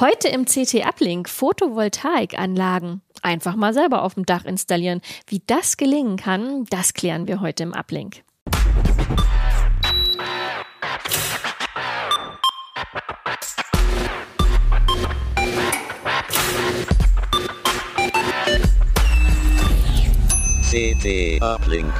Heute im CT Uplink Photovoltaikanlagen. Einfach mal selber auf dem Dach installieren. Wie das gelingen kann, das klären wir heute im Uplink. CT Uplink.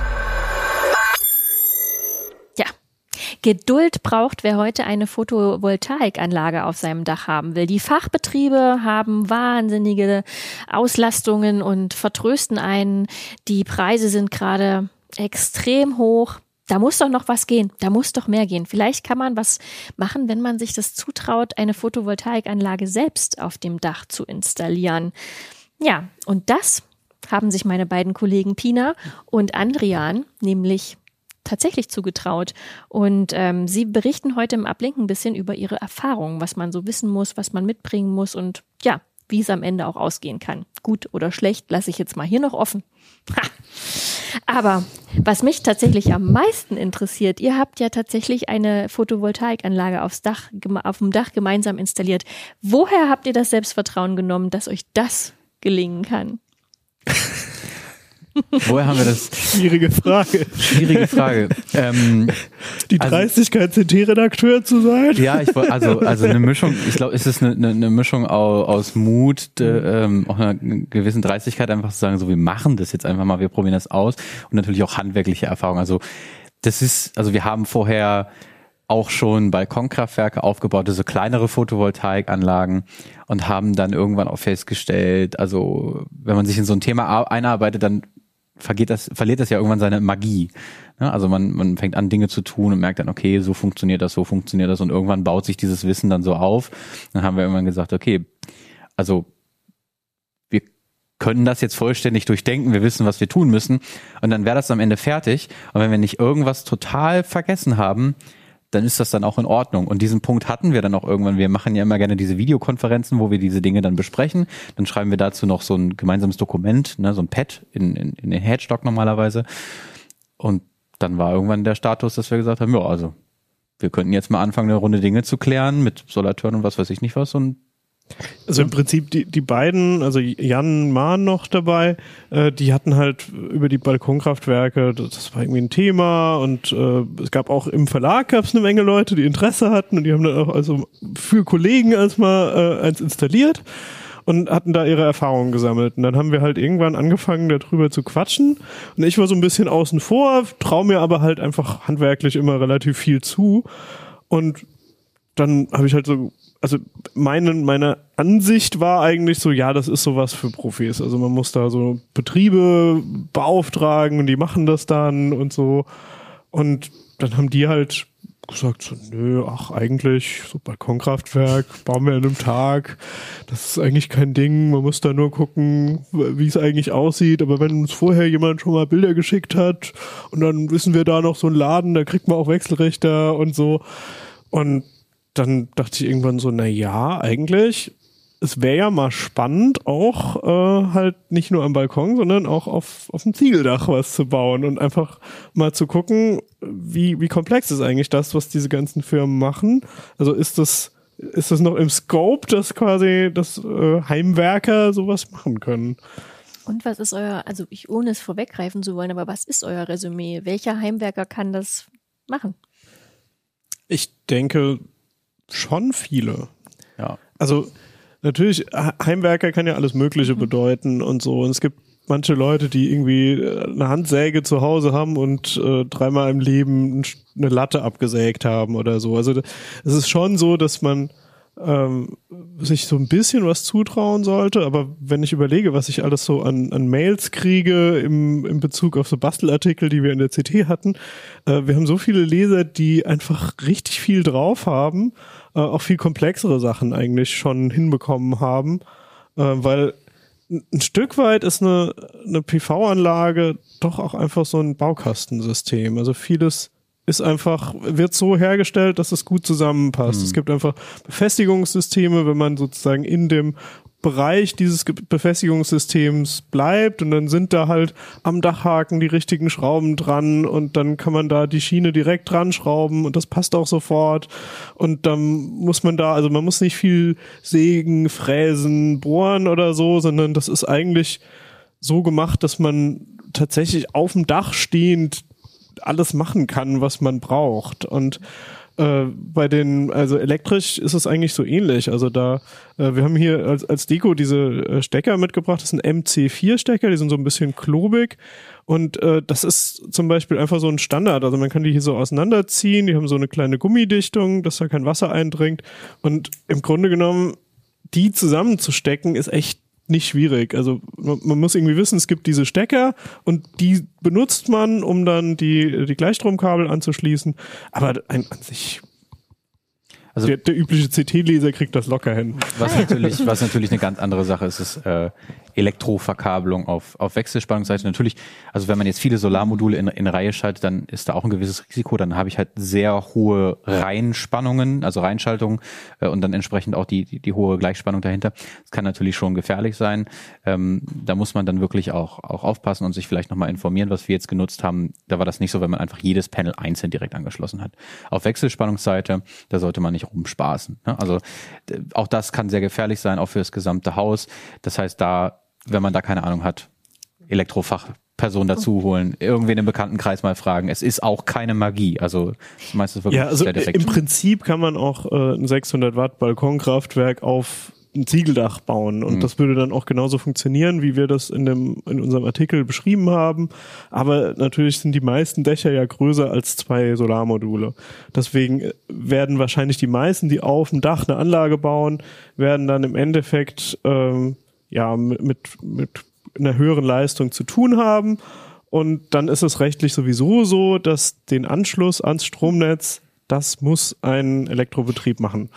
Geduld braucht, wer heute eine Photovoltaikanlage auf seinem Dach haben will. Die Fachbetriebe haben wahnsinnige Auslastungen und vertrösten einen. Die Preise sind gerade extrem hoch. Da muss doch noch was gehen. Da muss doch mehr gehen. Vielleicht kann man was machen, wenn man sich das zutraut, eine Photovoltaikanlage selbst auf dem Dach zu installieren. Ja, und das haben sich meine beiden Kollegen Pina und Andrian nämlich tatsächlich zugetraut. Und ähm, sie berichten heute im Ablink ein bisschen über ihre Erfahrungen, was man so wissen muss, was man mitbringen muss und ja, wie es am Ende auch ausgehen kann. Gut oder schlecht, lasse ich jetzt mal hier noch offen. Ha. Aber was mich tatsächlich am meisten interessiert, ihr habt ja tatsächlich eine Photovoltaikanlage aufs Dach, auf dem Dach gemeinsam installiert. Woher habt ihr das Selbstvertrauen genommen, dass euch das gelingen kann? Woher haben wir das? Schwierige Frage. Schwierige Frage. Ähm, die also Dreistigkeit, also, CT-Redakteur zu sein? Ja, ich also also eine Mischung. Ich glaube, es ist eine, eine, eine Mischung aus, aus Mut, de, ähm, auch einer gewissen Dreistigkeit, einfach zu sagen, so wir machen das jetzt einfach mal, wir probieren das aus und natürlich auch handwerkliche Erfahrung. Also das ist, also wir haben vorher auch schon Balkonkraftwerke aufgebaut, also kleinere Photovoltaikanlagen und haben dann irgendwann auch festgestellt, also wenn man sich in so ein Thema einarbeitet, dann vergeht das, verliert das ja irgendwann seine Magie. Ja, also man, man fängt an, Dinge zu tun und merkt dann, okay, so funktioniert das, so funktioniert das und irgendwann baut sich dieses Wissen dann so auf. Dann haben wir irgendwann gesagt, okay, also wir können das jetzt vollständig durchdenken, wir wissen, was wir tun müssen und dann wäre das am Ende fertig. Und wenn wir nicht irgendwas total vergessen haben, dann ist das dann auch in Ordnung. Und diesen Punkt hatten wir dann auch irgendwann. Wir machen ja immer gerne diese Videokonferenzen, wo wir diese Dinge dann besprechen. Dann schreiben wir dazu noch so ein gemeinsames Dokument, ne, so ein Pad in, in, in den Headstock normalerweise. Und dann war irgendwann der Status, dass wir gesagt haben, ja, also wir könnten jetzt mal anfangen, eine Runde Dinge zu klären mit Solatören und was weiß ich nicht was und also im Prinzip die, die beiden, also Jan Mahn noch dabei, äh, die hatten halt über die Balkonkraftwerke, das war irgendwie ein Thema und äh, es gab auch im Verlag gab es eine Menge Leute, die Interesse hatten und die haben dann auch also für Kollegen erstmal äh, eins installiert und hatten da ihre Erfahrungen gesammelt. Und dann haben wir halt irgendwann angefangen, darüber zu quatschen. Und ich war so ein bisschen außen vor, traue mir aber halt einfach handwerklich immer relativ viel zu. Und dann habe ich halt so also meine, meine Ansicht war eigentlich so, ja, das ist sowas für Profis. Also man muss da so Betriebe beauftragen und die machen das dann und so. Und dann haben die halt gesagt so, nö, ach eigentlich, so Balkonkraftwerk, bauen wir in einem Tag. Das ist eigentlich kein Ding. Man muss da nur gucken, wie es eigentlich aussieht. Aber wenn uns vorher jemand schon mal Bilder geschickt hat und dann wissen wir da noch so einen Laden, da kriegt man auch Wechselrichter und so. Und dann dachte ich irgendwann so, na ja, eigentlich, es wäre ja mal spannend, auch äh, halt nicht nur am Balkon, sondern auch auf, auf dem Ziegeldach was zu bauen und einfach mal zu gucken, wie, wie komplex ist eigentlich das, was diese ganzen Firmen machen. Also ist das, ist das noch im Scope, dass quasi das äh, Heimwerker sowas machen können? Und was ist euer, also ich ohne es vorweggreifen zu wollen, aber was ist euer Resümee? Welcher Heimwerker kann das machen? Ich denke, schon viele. Ja. Also natürlich, Heimwerker kann ja alles Mögliche mhm. bedeuten und so. Und es gibt manche Leute, die irgendwie äh, eine Handsäge zu Hause haben und äh, dreimal im Leben eine Latte abgesägt haben oder so. Also es ist schon so, dass man ähm, sich so ein bisschen was zutrauen sollte, aber wenn ich überlege, was ich alles so an, an Mails kriege im, im Bezug auf so Bastelartikel, die wir in der CT hatten, äh, wir haben so viele Leser, die einfach richtig viel drauf haben äh, auch viel komplexere Sachen eigentlich schon hinbekommen haben, äh, weil ein Stück weit ist eine, eine PV-Anlage doch auch einfach so ein Baukastensystem. Also vieles ist einfach, wird so hergestellt, dass es gut zusammenpasst. Mhm. Es gibt einfach Befestigungssysteme, wenn man sozusagen in dem Bereich dieses Befestigungssystems bleibt und dann sind da halt am Dachhaken die richtigen Schrauben dran und dann kann man da die Schiene direkt dran schrauben und das passt auch sofort und dann muss man da, also man muss nicht viel sägen, fräsen, bohren oder so, sondern das ist eigentlich so gemacht, dass man tatsächlich auf dem Dach stehend alles machen kann, was man braucht. Und äh, bei den, also elektrisch ist es eigentlich so ähnlich. Also da, äh, wir haben hier als, als Deko diese äh, Stecker mitgebracht. Das sind MC4-Stecker, die sind so ein bisschen klobig. Und äh, das ist zum Beispiel einfach so ein Standard. Also man kann die hier so auseinanderziehen. Die haben so eine kleine Gummidichtung, dass da kein Wasser eindringt. Und im Grunde genommen, die zusammenzustecken, ist echt nicht schwierig. Also man, man muss irgendwie wissen, es gibt diese Stecker und die benutzt man, um dann die, die Gleichstromkabel anzuschließen. Aber ein, an sich, Also- der, der übliche CT-Leser kriegt das locker hin. Was natürlich, was natürlich eine ganz andere Sache ist, ist äh, Elektroverkabelung auf, auf Wechselspannungsseite. Natürlich, also wenn man jetzt viele Solarmodule in, in Reihe schaltet, dann ist da auch ein gewisses Risiko. Dann habe ich halt sehr hohe Reihenspannungen, also Reihenschaltungen äh, und dann entsprechend auch die, die, die hohe Gleichspannung dahinter. Das kann natürlich schon gefährlich sein. Ähm, da muss man dann wirklich auch, auch aufpassen und sich vielleicht nochmal informieren, was wir jetzt genutzt haben. Da war das nicht so, wenn man einfach jedes Panel einzeln direkt angeschlossen hat. Auf Wechselspannungsseite, da sollte man nicht rumspaßen. Ne? Also auch das kann sehr gefährlich sein, auch für das gesamte Haus. Das heißt, da, wenn man da keine Ahnung hat, Elektrofachperson dazu holen, irgendwen im Bekanntenkreis mal fragen. Es ist auch keine Magie. Also das meiste ist wirklich Ja, also sehr direkt. im Prinzip kann man auch äh, ein 600 Watt Balkonkraftwerk auf ein Ziegeldach bauen und Mhm. das würde dann auch genauso funktionieren, wie wir das in dem in unserem Artikel beschrieben haben. Aber natürlich sind die meisten Dächer ja größer als zwei Solarmodule. Deswegen äh, werden wahrscheinlich die meisten, die auf dem Dach eine Anlage bauen, werden dann im Endeffekt ähm, ja mit, mit, mit einer höheren Leistung zu tun haben. Und dann ist es rechtlich sowieso so, dass den Anschluss ans Stromnetz, das muss ein Elektrobetrieb machen.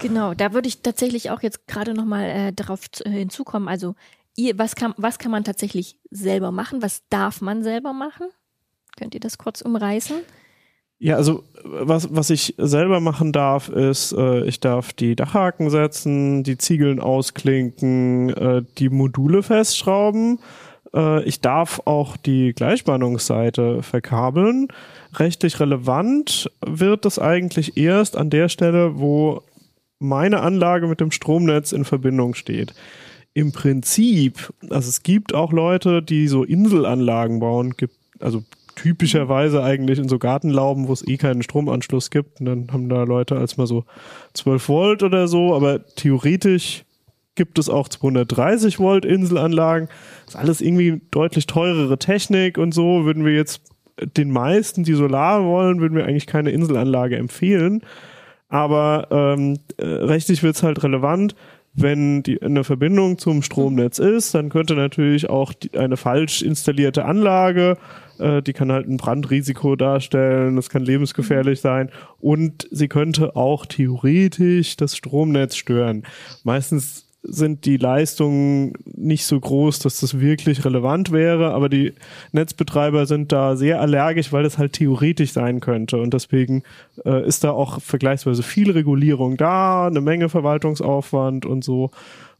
Genau, da würde ich tatsächlich auch jetzt gerade nochmal äh, darauf zu- hinzukommen. Also, ihr, was, kann, was kann man tatsächlich selber machen? Was darf man selber machen? Könnt ihr das kurz umreißen? Ja, also was, was ich selber machen darf, ist, äh, ich darf die Dachhaken setzen, die Ziegeln ausklinken, äh, die Module festschrauben. Äh, ich darf auch die Gleichspannungsseite verkabeln. Rechtlich relevant wird das eigentlich erst an der Stelle, wo meine Anlage mit dem Stromnetz in Verbindung steht. Im Prinzip, also es gibt auch Leute, die so Inselanlagen bauen, gibt, also typischerweise eigentlich in so Gartenlauben, wo es eh keinen Stromanschluss gibt. Und dann haben da Leute als mal so 12 Volt oder so, aber theoretisch gibt es auch 230 Volt Inselanlagen. Das ist alles irgendwie deutlich teurere Technik und so. Würden wir jetzt den meisten, die Solar wollen, würden wir eigentlich keine Inselanlage empfehlen. Aber ähm, äh, rechtlich wird es halt relevant, wenn die eine Verbindung zum Stromnetz ist, dann könnte natürlich auch die, eine falsch installierte Anlage, äh, die kann halt ein Brandrisiko darstellen, das kann lebensgefährlich sein und sie könnte auch theoretisch das Stromnetz stören. Meistens sind die Leistungen nicht so groß, dass das wirklich relevant wäre, aber die Netzbetreiber sind da sehr allergisch, weil das halt theoretisch sein könnte und deswegen äh, ist da auch vergleichsweise viel Regulierung da, eine Menge Verwaltungsaufwand und so.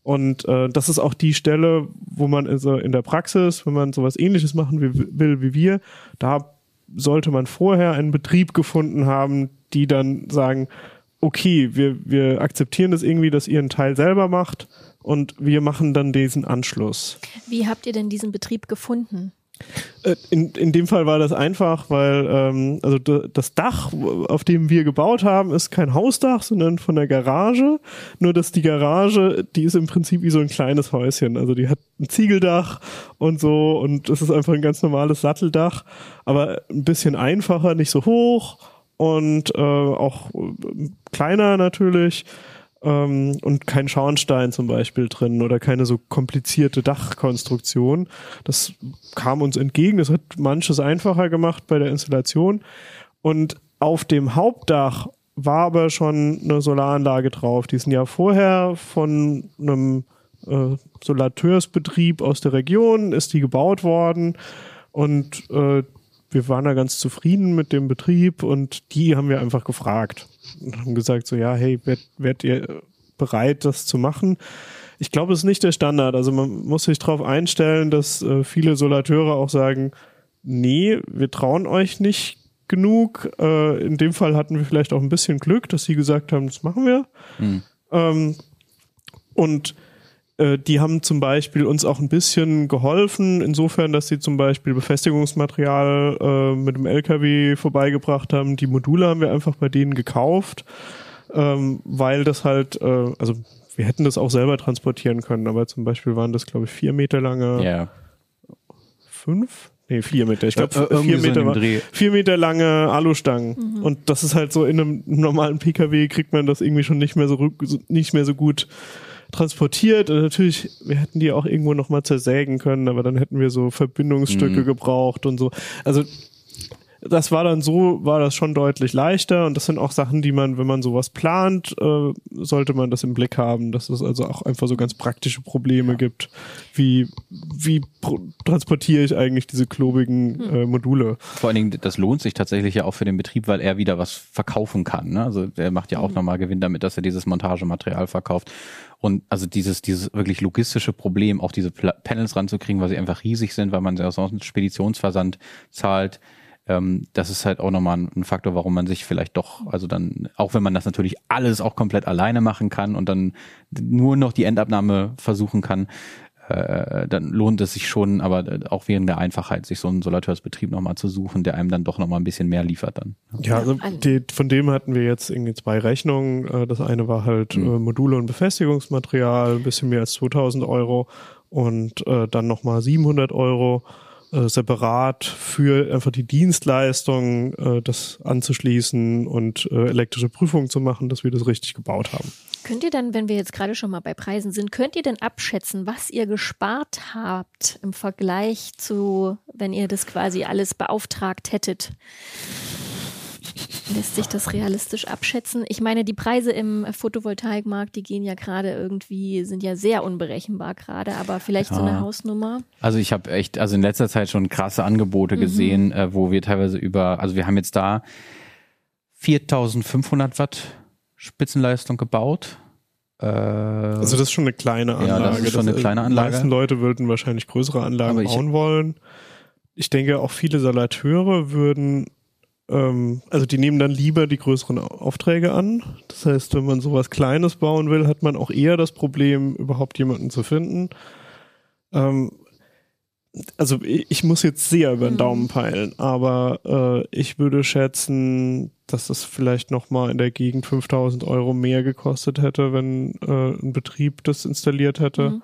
Und äh, das ist auch die Stelle, wo man also in der Praxis, wenn man sowas ähnliches machen will, will wie wir, da sollte man vorher einen Betrieb gefunden haben, die dann sagen, okay, wir, wir akzeptieren das irgendwie, dass ihr einen Teil selber macht und wir machen dann diesen Anschluss. Wie habt ihr denn diesen Betrieb gefunden? Äh, In, in dem Fall war das einfach, weil ähm, also das Dach, auf dem wir gebaut haben, ist kein Hausdach, sondern von der Garage. Nur dass die Garage, die ist im Prinzip wie so ein kleines Häuschen. Also die hat ein Ziegeldach und so und es ist einfach ein ganz normales Satteldach, aber ein bisschen einfacher, nicht so hoch und äh, auch äh, kleiner natürlich ähm, und kein Schornstein zum Beispiel drin oder keine so komplizierte Dachkonstruktion. Das kam uns entgegen. Das hat manches einfacher gemacht bei der Installation. Und auf dem Hauptdach war aber schon eine Solaranlage drauf. Die sind ja vorher von einem äh, Solateursbetrieb aus der Region, ist die gebaut worden. Und äh, wir waren da ganz zufrieden mit dem Betrieb und die haben wir einfach gefragt und haben gesagt so, ja, hey, werdet, ihr bereit, das zu machen? ich glaube, es ist nicht der Standard. Also man muss sich darauf einstellen, dass äh, viele Solateure auch sagen, nee, wir trauen euch nicht genug. Äh, in dem Fall hatten wir vielleicht auch ein bisschen Glück, dass sie gesagt haben, das machen wir. Hm. Ähm, und äh, die haben zum Beispiel uns auch ein bisschen geholfen, insofern, dass sie zum Beispiel Befestigungsmaterial äh, mit dem LKW vorbeigebracht haben. Die Module haben wir einfach bei denen gekauft, ähm, weil das halt, äh, also wir hätten das auch selber transportieren können, aber zum Beispiel waren das, glaube ich, vier Meter lange, Ja. fünf? Nee, vier Meter. Ich glaube, Äh, vier, Meter vier Meter lange Alustangen. Und das ist halt so, in einem normalen Pkw kriegt man das irgendwie schon nicht mehr so nicht mehr so gut transportiert. Und natürlich, wir hätten die auch irgendwo nochmal zersägen können, aber dann hätten wir so Verbindungsstücke Mhm. gebraucht und so. Also das war dann so, war das schon deutlich leichter und das sind auch Sachen, die man, wenn man sowas plant, äh, sollte man das im Blick haben, dass es also auch einfach so ganz praktische Probleme gibt, wie, wie transportiere ich eigentlich diese klobigen äh, Module. Vor allen Dingen, das lohnt sich tatsächlich ja auch für den Betrieb, weil er wieder was verkaufen kann. Ne? Also der macht ja auch nochmal Gewinn damit, dass er dieses Montagematerial verkauft. Und also dieses, dieses wirklich logistische Problem, auch diese Panels ranzukriegen, weil sie einfach riesig sind, weil man sie auch sonst einen Speditionsversand zahlt. Ähm, das ist halt auch nochmal ein, ein Faktor, warum man sich vielleicht doch, also dann, auch wenn man das natürlich alles auch komplett alleine machen kann und dann nur noch die Endabnahme versuchen kann, äh, dann lohnt es sich schon, aber äh, auch wegen der Einfachheit, sich so einen Solateursbetrieb nochmal zu suchen, der einem dann doch nochmal ein bisschen mehr liefert dann. Ja, also die, von dem hatten wir jetzt irgendwie zwei Rechnungen. Äh, Das eine war halt äh, Module und Befestigungsmaterial, ein bisschen mehr als 2000 Euro und äh, dann nochmal 700 Euro äh, separat für einfach die Dienstleistung, äh, das anzuschließen und äh, elektrische Prüfungen zu machen, dass wir das richtig gebaut haben. Könnt ihr dann, wenn wir jetzt gerade schon mal bei Preisen sind, könnt ihr denn abschätzen, was ihr gespart habt im Vergleich zu, wenn ihr das quasi alles beauftragt hättet? Lässt sich das realistisch abschätzen? Ich meine, die Preise im Photovoltaikmarkt, die gehen ja gerade irgendwie, sind ja sehr unberechenbar gerade, aber vielleicht so eine Ja. Hausnummer. Also ich habe echt, also in letzter Zeit schon krasse Angebote gesehen, äh, wo wir teilweise über, also wir haben jetzt da 4500 Watt Spitzenleistung gebaut. Äh, Also das ist schon eine kleine Anlage. Ja, das ist schon eine äh, kleine Anlage. Die meisten Leute würden wahrscheinlich größere Anlagen bauen wollen. Ich denke, auch viele Salateure würden, ähm, also die nehmen dann lieber die größeren Aufträge an. Das heißt, wenn man sowas Kleines bauen will, hat man auch eher das Problem, überhaupt jemanden zu finden. Ähm, also ich muss jetzt sehr über den Mhm. Daumen peilen, aber äh, ich würde schätzen, dass es vielleicht noch mal in der Gegend 5000 Euro mehr gekostet hätte, wenn äh, ein Betrieb das installiert hätte. Mhm.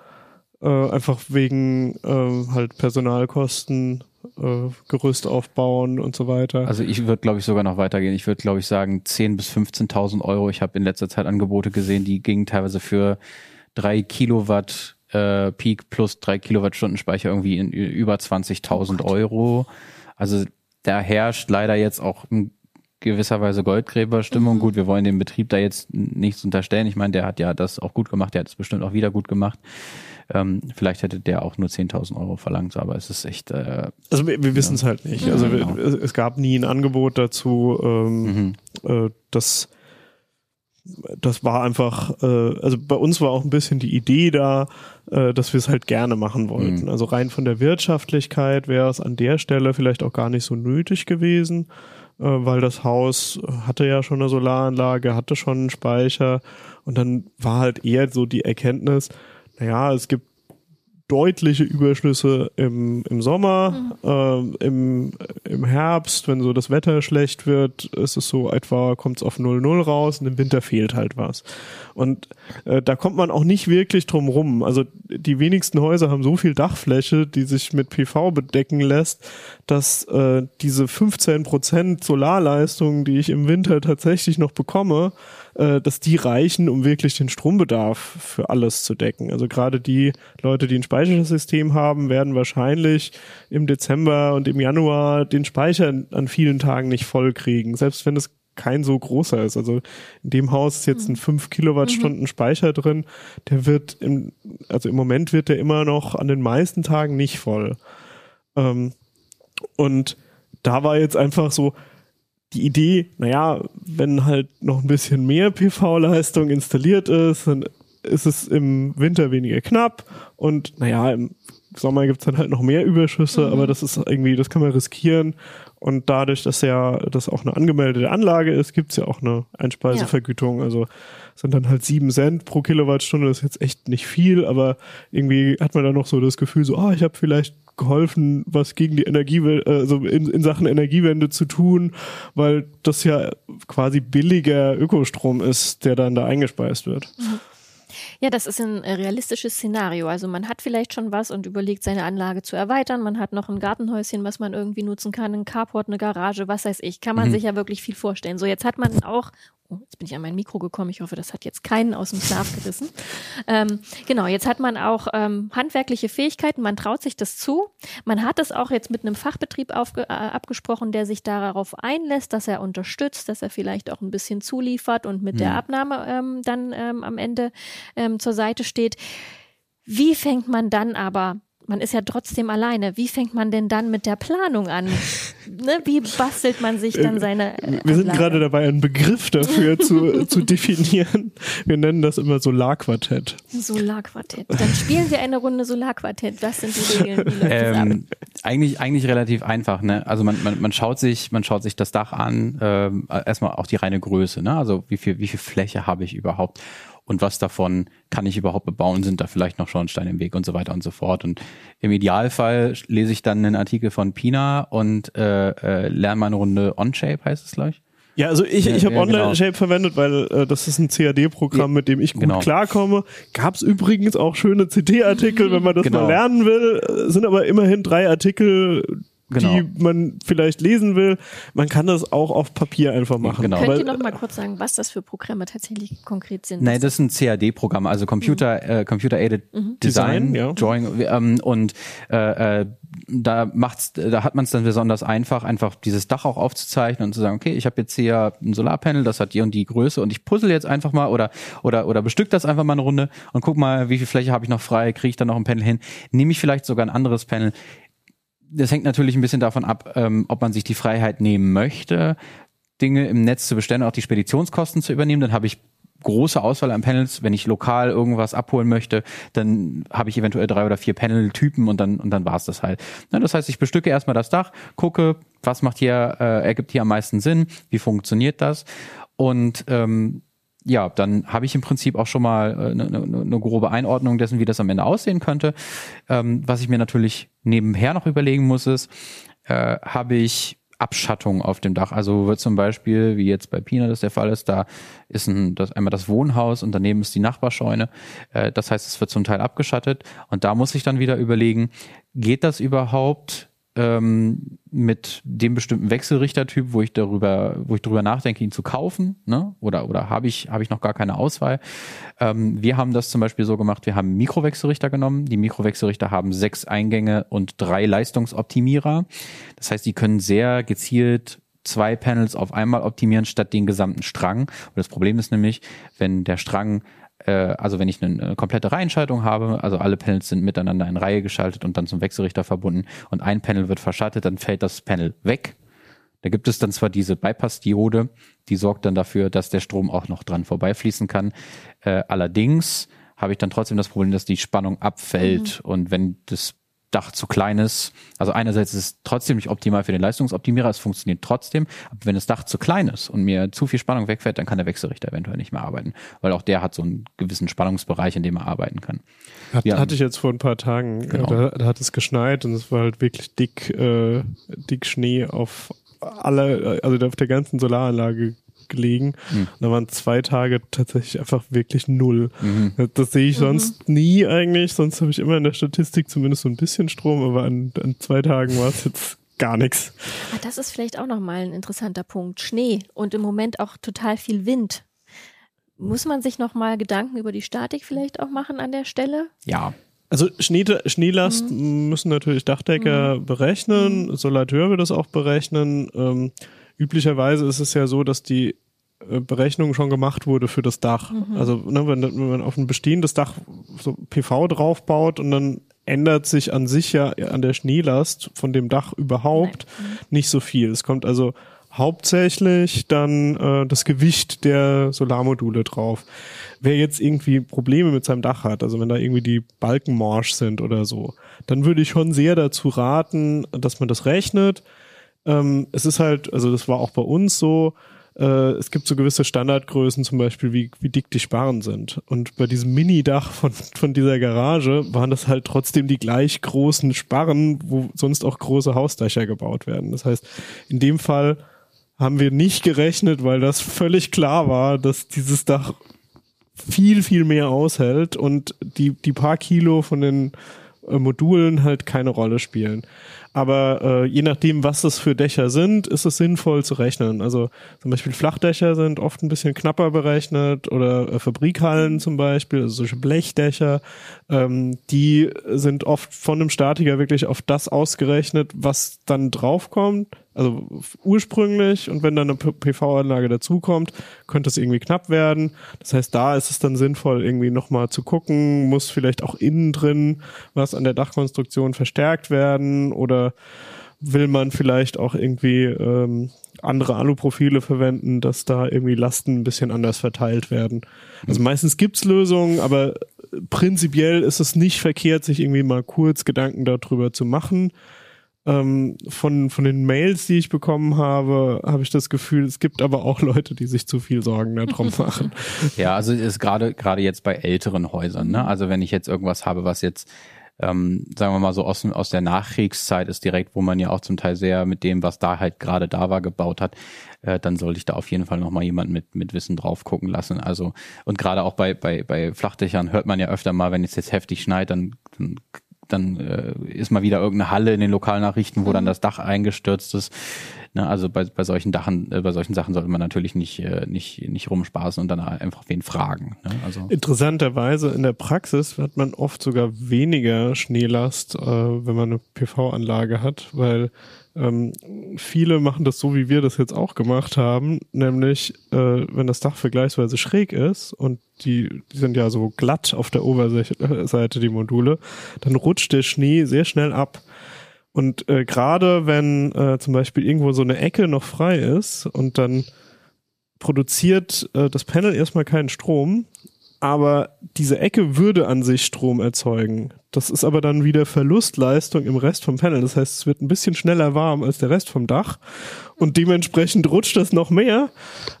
Äh, einfach wegen äh, halt Personalkosten, äh, Gerüst aufbauen und so weiter. Also ich würde, glaube ich, sogar noch weitergehen. Ich würde, glaube ich, sagen 10.000 bis 15.000 Euro. Ich habe in letzter Zeit Angebote gesehen, die gingen teilweise für drei Kilowatt äh, Peak plus drei Kilowattstunden Speicher irgendwie in über 20.000 Euro. Also da herrscht leider jetzt auch in gewisser Weise Goldgräberstimmung. Gut, wir wollen dem Betrieb da jetzt nichts unterstellen. Ich meine, der hat ja das auch gut gemacht. Der hat es bestimmt auch wieder gut gemacht. Ähm, vielleicht hätte der auch nur 10.000 Euro verlangt, aber es ist echt äh, Also wir, wir wissen es halt nicht. Also wir, Genau. es, es gab nie ein Angebot dazu. Ähm, mhm. äh, das, das war einfach, äh, also bei uns war auch ein bisschen die Idee da, äh, dass wir es halt gerne machen wollten. Mhm. Also rein von der Wirtschaftlichkeit wäre es an der Stelle vielleicht auch gar nicht so nötig gewesen, äh, weil das Haus hatte ja schon eine Solaranlage, hatte schon einen Speicher und dann war halt eher so die Erkenntnis, naja, es gibt deutliche Überschlüsse im, im Sommer, ähm, im, im Herbst, wenn so das Wetter schlecht wird, ist es so etwa, kommt es auf 0,0 raus und im Winter fehlt halt was. Und äh, da kommt man auch nicht wirklich drum rum. Also die wenigsten Häuser haben so viel Dachfläche, die sich mit PV bedecken lässt, dass äh, diese 15% Solarleistung, die ich im Winter tatsächlich noch bekomme, äh, dass die reichen, um wirklich den Strombedarf für alles zu decken. Also gerade die Leute, die ein Speichersystem haben, werden wahrscheinlich im Dezember und im Januar den Speicher an vielen Tagen nicht voll kriegen, selbst wenn es kein so großer ist. Also in dem Haus ist jetzt ein 5 Kilowattstunden Speicher drin. Der wird im, also im Moment wird der immer noch an den meisten Tagen nicht voll. Ähm, und da war jetzt einfach so die Idee, naja, wenn halt noch ein bisschen mehr PV-Leistung installiert ist, dann ist es im Winter weniger knapp und naja, im Sommer gibt's dann halt noch mehr Überschüsse, aber das ist irgendwie, das kann man riskieren. Und dadurch, dass ja das auch eine angemeldete Anlage ist, gibt's ja auch eine Einspeisevergütung. Also sind dann halt sieben Cent pro Kilowattstunde, das ist jetzt echt nicht viel, aber irgendwie hat man dann noch so das Gefühl, so, ah, ich habe vielleicht geholfen, was gegen die Energiewende, also in, in Sachen Energiewende zu tun, weil das ja quasi billiger Ökostrom ist, der dann da eingespeist wird. Ja, das ist ein äh, realistisches Szenario. Also man hat vielleicht schon was und überlegt, seine Anlage zu erweitern. Man hat noch ein Gartenhäuschen, was man irgendwie nutzen kann, ein Carport, eine Garage, was weiß ich. Kann man sich ja wirklich viel vorstellen. So, jetzt hat man auch Oh, jetzt bin ich an mein Mikro gekommen. Ich hoffe, das hat jetzt keinen aus dem Schlaf gerissen. Ähm, genau, jetzt hat man auch ähm, handwerkliche Fähigkeiten. Man traut sich das zu. Man hat es auch jetzt mit einem Fachbetrieb aufge, äh, abgesprochen, der sich darauf einlässt, dass er unterstützt, dass er vielleicht auch ein bisschen zuliefert und mit Mhm. der Abnahme ähm, dann ähm, am Ende ähm, zur Seite steht. Wie fängt man dann aber man ist ja trotzdem alleine. Wie fängt man denn dann mit der Planung an? ne? Wie bastelt man sich dann seine. äh, Wir sind gerade dabei, einen Begriff dafür zu, zu definieren. Wir nennen das immer Solarquartett. Solarquartett. Dann spielen wir eine Runde Solarquartett. Was sind die Regeln? Wie läuft das ab? Ähm, eigentlich, eigentlich relativ einfach. Ne? Also man, man, man schaut sich, man schaut sich das Dach an. Ähm, erstmal auch die reine Größe. Ne? Also wie viel, wie viel Fläche habe ich überhaupt? Und was davon kann ich überhaupt bebauen? Sind da vielleicht noch Schornsteine im Weg und so weiter und so fort? Und im Idealfall lese ich dann einen Artikel von Pina und äh, äh, lerne mal eine Runde OnShape, heißt es, glaube ich. Ja, also ich, Ja, ich habe ja, Online-Shape verwendet, weil äh, das ist ein CAD-Programm, Ja, mit dem ich gut genau. klarkomme. Gab es übrigens auch schöne CT-Artikel, wenn man das Genau. mal lernen will. Äh, Sind aber immerhin drei Artikel, Genau. die man vielleicht lesen will. Man kann das auch auf Papier einfach machen. Genau. Könnt ihr noch mal kurz sagen, was das für Programme tatsächlich konkret sind? Nein, das ist ein CAD-Programm, also Computer, äh, Computer Aided Design, Design, ja. Drawing ähm, und äh, äh, da macht's, da hat man es dann besonders einfach, einfach dieses Dach auch aufzuzeichnen und zu sagen, okay, ich habe jetzt hier ein Solarpanel, das hat die und die Größe und ich puzzle jetzt einfach mal oder oder oder bestück das einfach mal eine Runde und guck mal, wie viel Fläche habe ich noch frei, kriege ich da noch ein Panel hin, nehme ich vielleicht sogar ein anderes Panel. Das hängt natürlich ein bisschen davon ab, ähm, ob man sich die Freiheit nehmen möchte, Dinge im Netz zu bestellen, auch die Speditionskosten zu übernehmen. Dann habe ich große Auswahl an Panels. Wenn ich lokal irgendwas abholen möchte, dann habe ich eventuell drei oder vier Panel-Typen und dann und dann war's das halt. Na, das heißt, ich bestücke erstmal das Dach, gucke, was macht hier, äh, ergibt hier am meisten Sinn, wie funktioniert das und ähm, ja, dann habe ich im Prinzip auch schon mal eine, eine, eine grobe Einordnung dessen, wie das am Ende aussehen könnte. Ähm, was ich mir natürlich nebenher noch überlegen muss, ist, äh, habe ich Abschattung auf dem Dach. Also wird zum Beispiel, wie jetzt bei Pina das der Fall ist, da ist ein, das, einmal das Wohnhaus und daneben ist die Nachbarscheune. Äh, das heißt, es wird zum Teil abgeschattet. Und da muss ich dann wieder überlegen, geht das überhaupt ähm, mit dem bestimmten Wechselrichtertyp, wo ich darüber, wo ich darüber nachdenke, ihn zu kaufen, ne? Oder oder habe ich habe ich noch gar keine Auswahl? Ähm, wir haben das zum Beispiel so gemacht: Wir haben Mikrowechselrichter genommen. Die Mikrowechselrichter haben sechs Eingänge und drei Leistungsoptimierer. Das heißt, die können sehr gezielt zwei Panels auf einmal optimieren statt den gesamten Strang. Und das Problem ist nämlich, wenn der Strang also wenn ich eine, eine komplette Reihenschaltung habe, also alle Panels sind miteinander in Reihe geschaltet und dann zum Wechselrichter verbunden und ein Panel wird verschattet, dann fällt das Panel weg. Da gibt es dann zwar diese Bypass-Diode, die sorgt dann dafür, dass der Strom auch noch dran vorbeifließen kann. Äh, allerdings habe ich dann trotzdem das Problem, dass die Spannung abfällt und wenn das Dach zu klein ist, also einerseits ist es trotzdem nicht optimal für den Leistungsoptimierer, es funktioniert trotzdem, aber wenn das Dach zu klein ist und mir zu viel Spannung wegfällt, dann kann der Wechselrichter eventuell nicht mehr arbeiten, weil auch der hat so einen gewissen Spannungsbereich, in dem er arbeiten kann. Hat, Ja. Hatte ich jetzt vor ein paar Tagen. Genau. Da, da hat es geschneit und es war halt wirklich dick, äh, dick Schnee auf alle, also auf der ganzen Solaranlage gelegen. Mhm. Und da waren zwei Tage tatsächlich einfach wirklich null. Mhm. Das, das sehe ich sonst nie eigentlich. Sonst habe ich immer in der Statistik zumindest so ein bisschen Strom, aber an, an zwei Tagen war es jetzt gar nichts. Ah, das ist vielleicht auch nochmal ein interessanter Punkt. Schnee und im Moment auch total viel Wind. Muss man sich nochmal Gedanken über die Statik vielleicht auch machen an der Stelle? Ja, Also Schnee, Schneelast müssen natürlich Dachdecker berechnen, Solateur wird das auch berechnen. Ähm, üblicherweise ist es ja so, dass die Berechnung schon gemacht wurde für das Dach. Also ne, wenn, wenn man auf ein bestehendes Dach so PV draufbaut und dann ändert sich an sich ja an der Schneelast von dem Dach überhaupt nicht so viel. Es kommt also hauptsächlich dann äh, das Gewicht der Solarmodule drauf. Wer jetzt irgendwie Probleme mit seinem Dach hat, also wenn da irgendwie die Balken morsch sind oder so, dann würde ich schon sehr dazu raten, dass man das rechnet. Ähm, es ist halt, also das war auch bei uns so, äh, es gibt so gewisse Standardgrößen, zum Beispiel, wie, wie dick die Sparren sind. Und bei diesem Mini-Dach von, von dieser Garage waren das halt trotzdem die gleich großen Sparren, wo sonst auch große Hausdächer gebaut werden. Das heißt, in dem Fall haben wir nicht gerechnet, weil das völlig klar war, dass dieses Dach viel, viel mehr aushält und die, die paar Kilo von den äh, Modulen halt keine Rolle spielen. Aber äh, je nachdem, was das für Dächer sind, ist es sinnvoll zu rechnen. Also zum Beispiel Flachdächer sind oft ein bisschen knapper berechnet oder äh, Fabrikhallen zum Beispiel, also solche Blechdächer, ähm, die sind oft von einem Statiker wirklich auf das ausgerechnet, was dann draufkommt also ursprünglich und wenn dann eine PV-Anlage dazukommt, könnte es irgendwie knapp werden. Das heißt, da ist es dann sinnvoll, irgendwie nochmal zu gucken, muss vielleicht auch innen drin was an der Dachkonstruktion verstärkt werden oder will man vielleicht auch irgendwie ähm, andere Aluprofile verwenden, dass da irgendwie Lasten ein bisschen anders verteilt werden. Also meistens gibt's Lösungen, aber prinzipiell ist es nicht verkehrt, sich irgendwie mal kurz Gedanken darüber zu machen ähm, von, von den Mails, die ich bekommen habe, habe ich das Gefühl, es gibt aber auch Leute, die sich zu viel Sorgen darum machen. Ja, also ist gerade gerade jetzt bei älteren Häusern, ne? Also wenn ich jetzt irgendwas habe, was jetzt ähm, sagen wir mal so aus, aus der Nachkriegszeit ist direkt, wo man ja auch zum Teil sehr mit dem, was da halt gerade da war, gebaut hat, äh, dann sollte ich da auf jeden Fall nochmal jemanden mit, mit Wissen drauf gucken lassen. Also, und gerade auch bei, bei, bei Flachdächern hört man ja öfter mal, wenn es jetzt heftig schneit, dann, dann dann äh, ist mal wieder irgendeine Halle in den Lokalnachrichten, wo mhm. dann das Dach eingestürzt ist. Ne, also bei, bei solchen Dachen, äh, bei solchen Sachen sollte man natürlich nicht, äh, nicht, nicht rumspaßen und dann einfach wen fragen. Ne? Also Interessanterweise in der Praxis hat man oft sogar weniger Schneelast, äh, wenn man eine PV-Anlage hat, weil ähm, viele machen das so, wie wir das jetzt auch gemacht haben, nämlich äh, wenn das Dach vergleichsweise schräg ist und die, die sind ja so glatt auf der Oberseite, die Module, dann rutscht der Schnee sehr schnell ab. Und äh, gerade wenn äh, zum Beispiel irgendwo so eine Ecke noch frei ist und dann produziert äh, das Panel erstmal keinen Strom, aber diese Ecke würde an sich Strom erzeugen. Das ist aber dann wieder Verlustleistung im Rest vom Panel. Das heißt, es wird ein bisschen schneller warm als der Rest vom Dach und dementsprechend rutscht das noch mehr.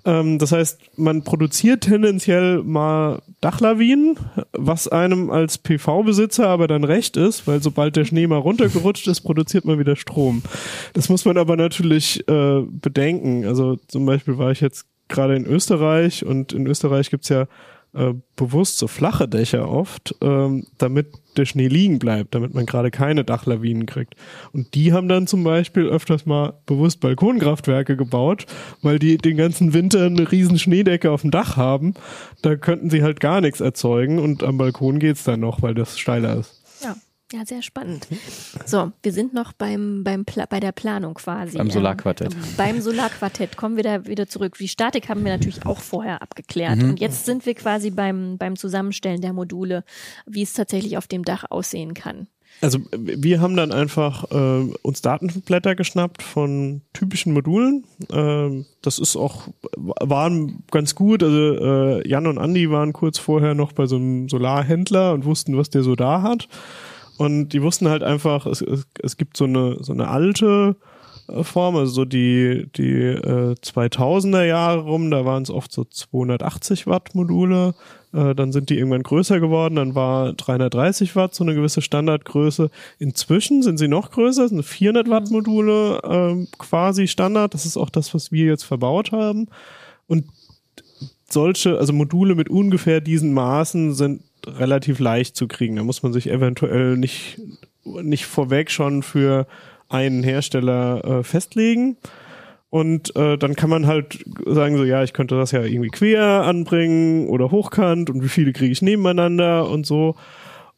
Ähm, das heißt, man produziert tendenziell mal Dachlawinen, was einem als PV-Besitzer aber dann recht ist, weil sobald der Schnee mal runtergerutscht ist, produziert man wieder Strom. Das muss man aber natürlich äh, bedenken. Also zum Beispiel war ich jetzt gerade in Österreich und in Österreich gibt's ja äh, bewusst so flache Dächer oft, ähm, damit der Schnee liegen bleibt, damit man gerade keine Dachlawinen kriegt. Und die haben dann zum Beispiel öfters mal bewusst Balkonkraftwerke gebaut, weil die den ganzen Winter eine riesen Schneedecke auf dem Dach haben. Da könnten sie halt gar nichts erzeugen und am Balkon geht's dann noch, weil das steiler ist. Ja, sehr spannend. So, wir sind noch beim, beim Pla bei der Planung quasi. Beim Solarquartett. Ähm, beim Solarquartett kommen wir da wieder zurück. Die Statik haben wir natürlich auch vorher abgeklärt. Mhm. Und jetzt sind wir quasi beim, beim Zusammenstellen der Module, wie es tatsächlich auf dem Dach aussehen kann. Also wir haben dann einfach äh, uns Datenblätter geschnappt von typischen Modulen. Äh, das ist auch, waren ganz gut. Also äh, Jan und Andi waren kurz vorher noch bei so einem Solarhändler und wussten, was der so da hat. Und die wussten halt einfach, es, es, es gibt so eine, so eine alte äh, Form, also so die, die äh, 2000er Jahre rum, da waren es oft so 280 Watt Module, äh, dann sind die irgendwann größer geworden, dann war 330 Watt so eine gewisse Standardgröße. Inzwischen sind sie noch größer, sind 400 Watt Module äh, quasi Standard, das ist auch das, was wir jetzt verbaut haben. Und solche, also Module mit ungefähr diesen Maßen sind relativ leicht zu kriegen. Da muss man sich eventuell nicht, nicht vorweg schon für einen Hersteller äh, festlegen. Und äh, dann kann man halt sagen, so ja, ich könnte das ja irgendwie quer anbringen oder hochkant und wie viele kriege ich nebeneinander und so.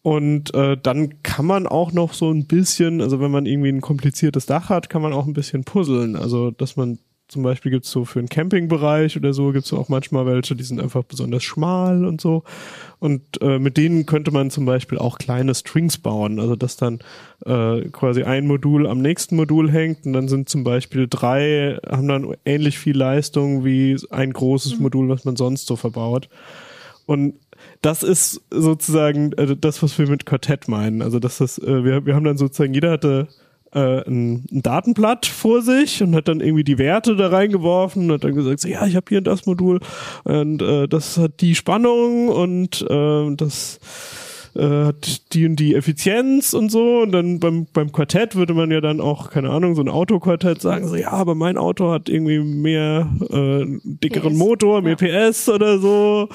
Und äh, dann kann man auch noch so ein bisschen, also wenn man irgendwie ein kompliziertes Dach hat, kann man auch ein bisschen puzzeln. Also dass man zum Beispiel gibt's so für einen Campingbereich oder so gibt's auch manchmal welche, die sind einfach besonders schmal und so. Und äh, mit denen könnte man zum Beispiel auch kleine Strings bauen, also dass dann äh, quasi ein Modul am nächsten Modul hängt und dann sind zum Beispiel drei, haben dann ähnlich viel Leistung wie ein großes Modul, was man sonst so verbaut. Und das ist sozusagen äh, das, was wir mit Quartett meinen. Also dass das, äh, wir, wir haben dann sozusagen, jeder hatte äh, ein, ein Datenblatt vor sich und hat dann irgendwie die Werte da reingeworfen und hat dann gesagt, so, ja, ich habe hier das Modul und äh, das hat die Spannung und äh, das äh, hat die und die Effizienz und so. Und dann beim, beim Quartett würde man ja dann auch, keine Ahnung, so ein Autoquartett sagen, so, ja, aber mein Auto hat irgendwie mehr äh, dickeren PS, Motor, mehr ja. PS oder so.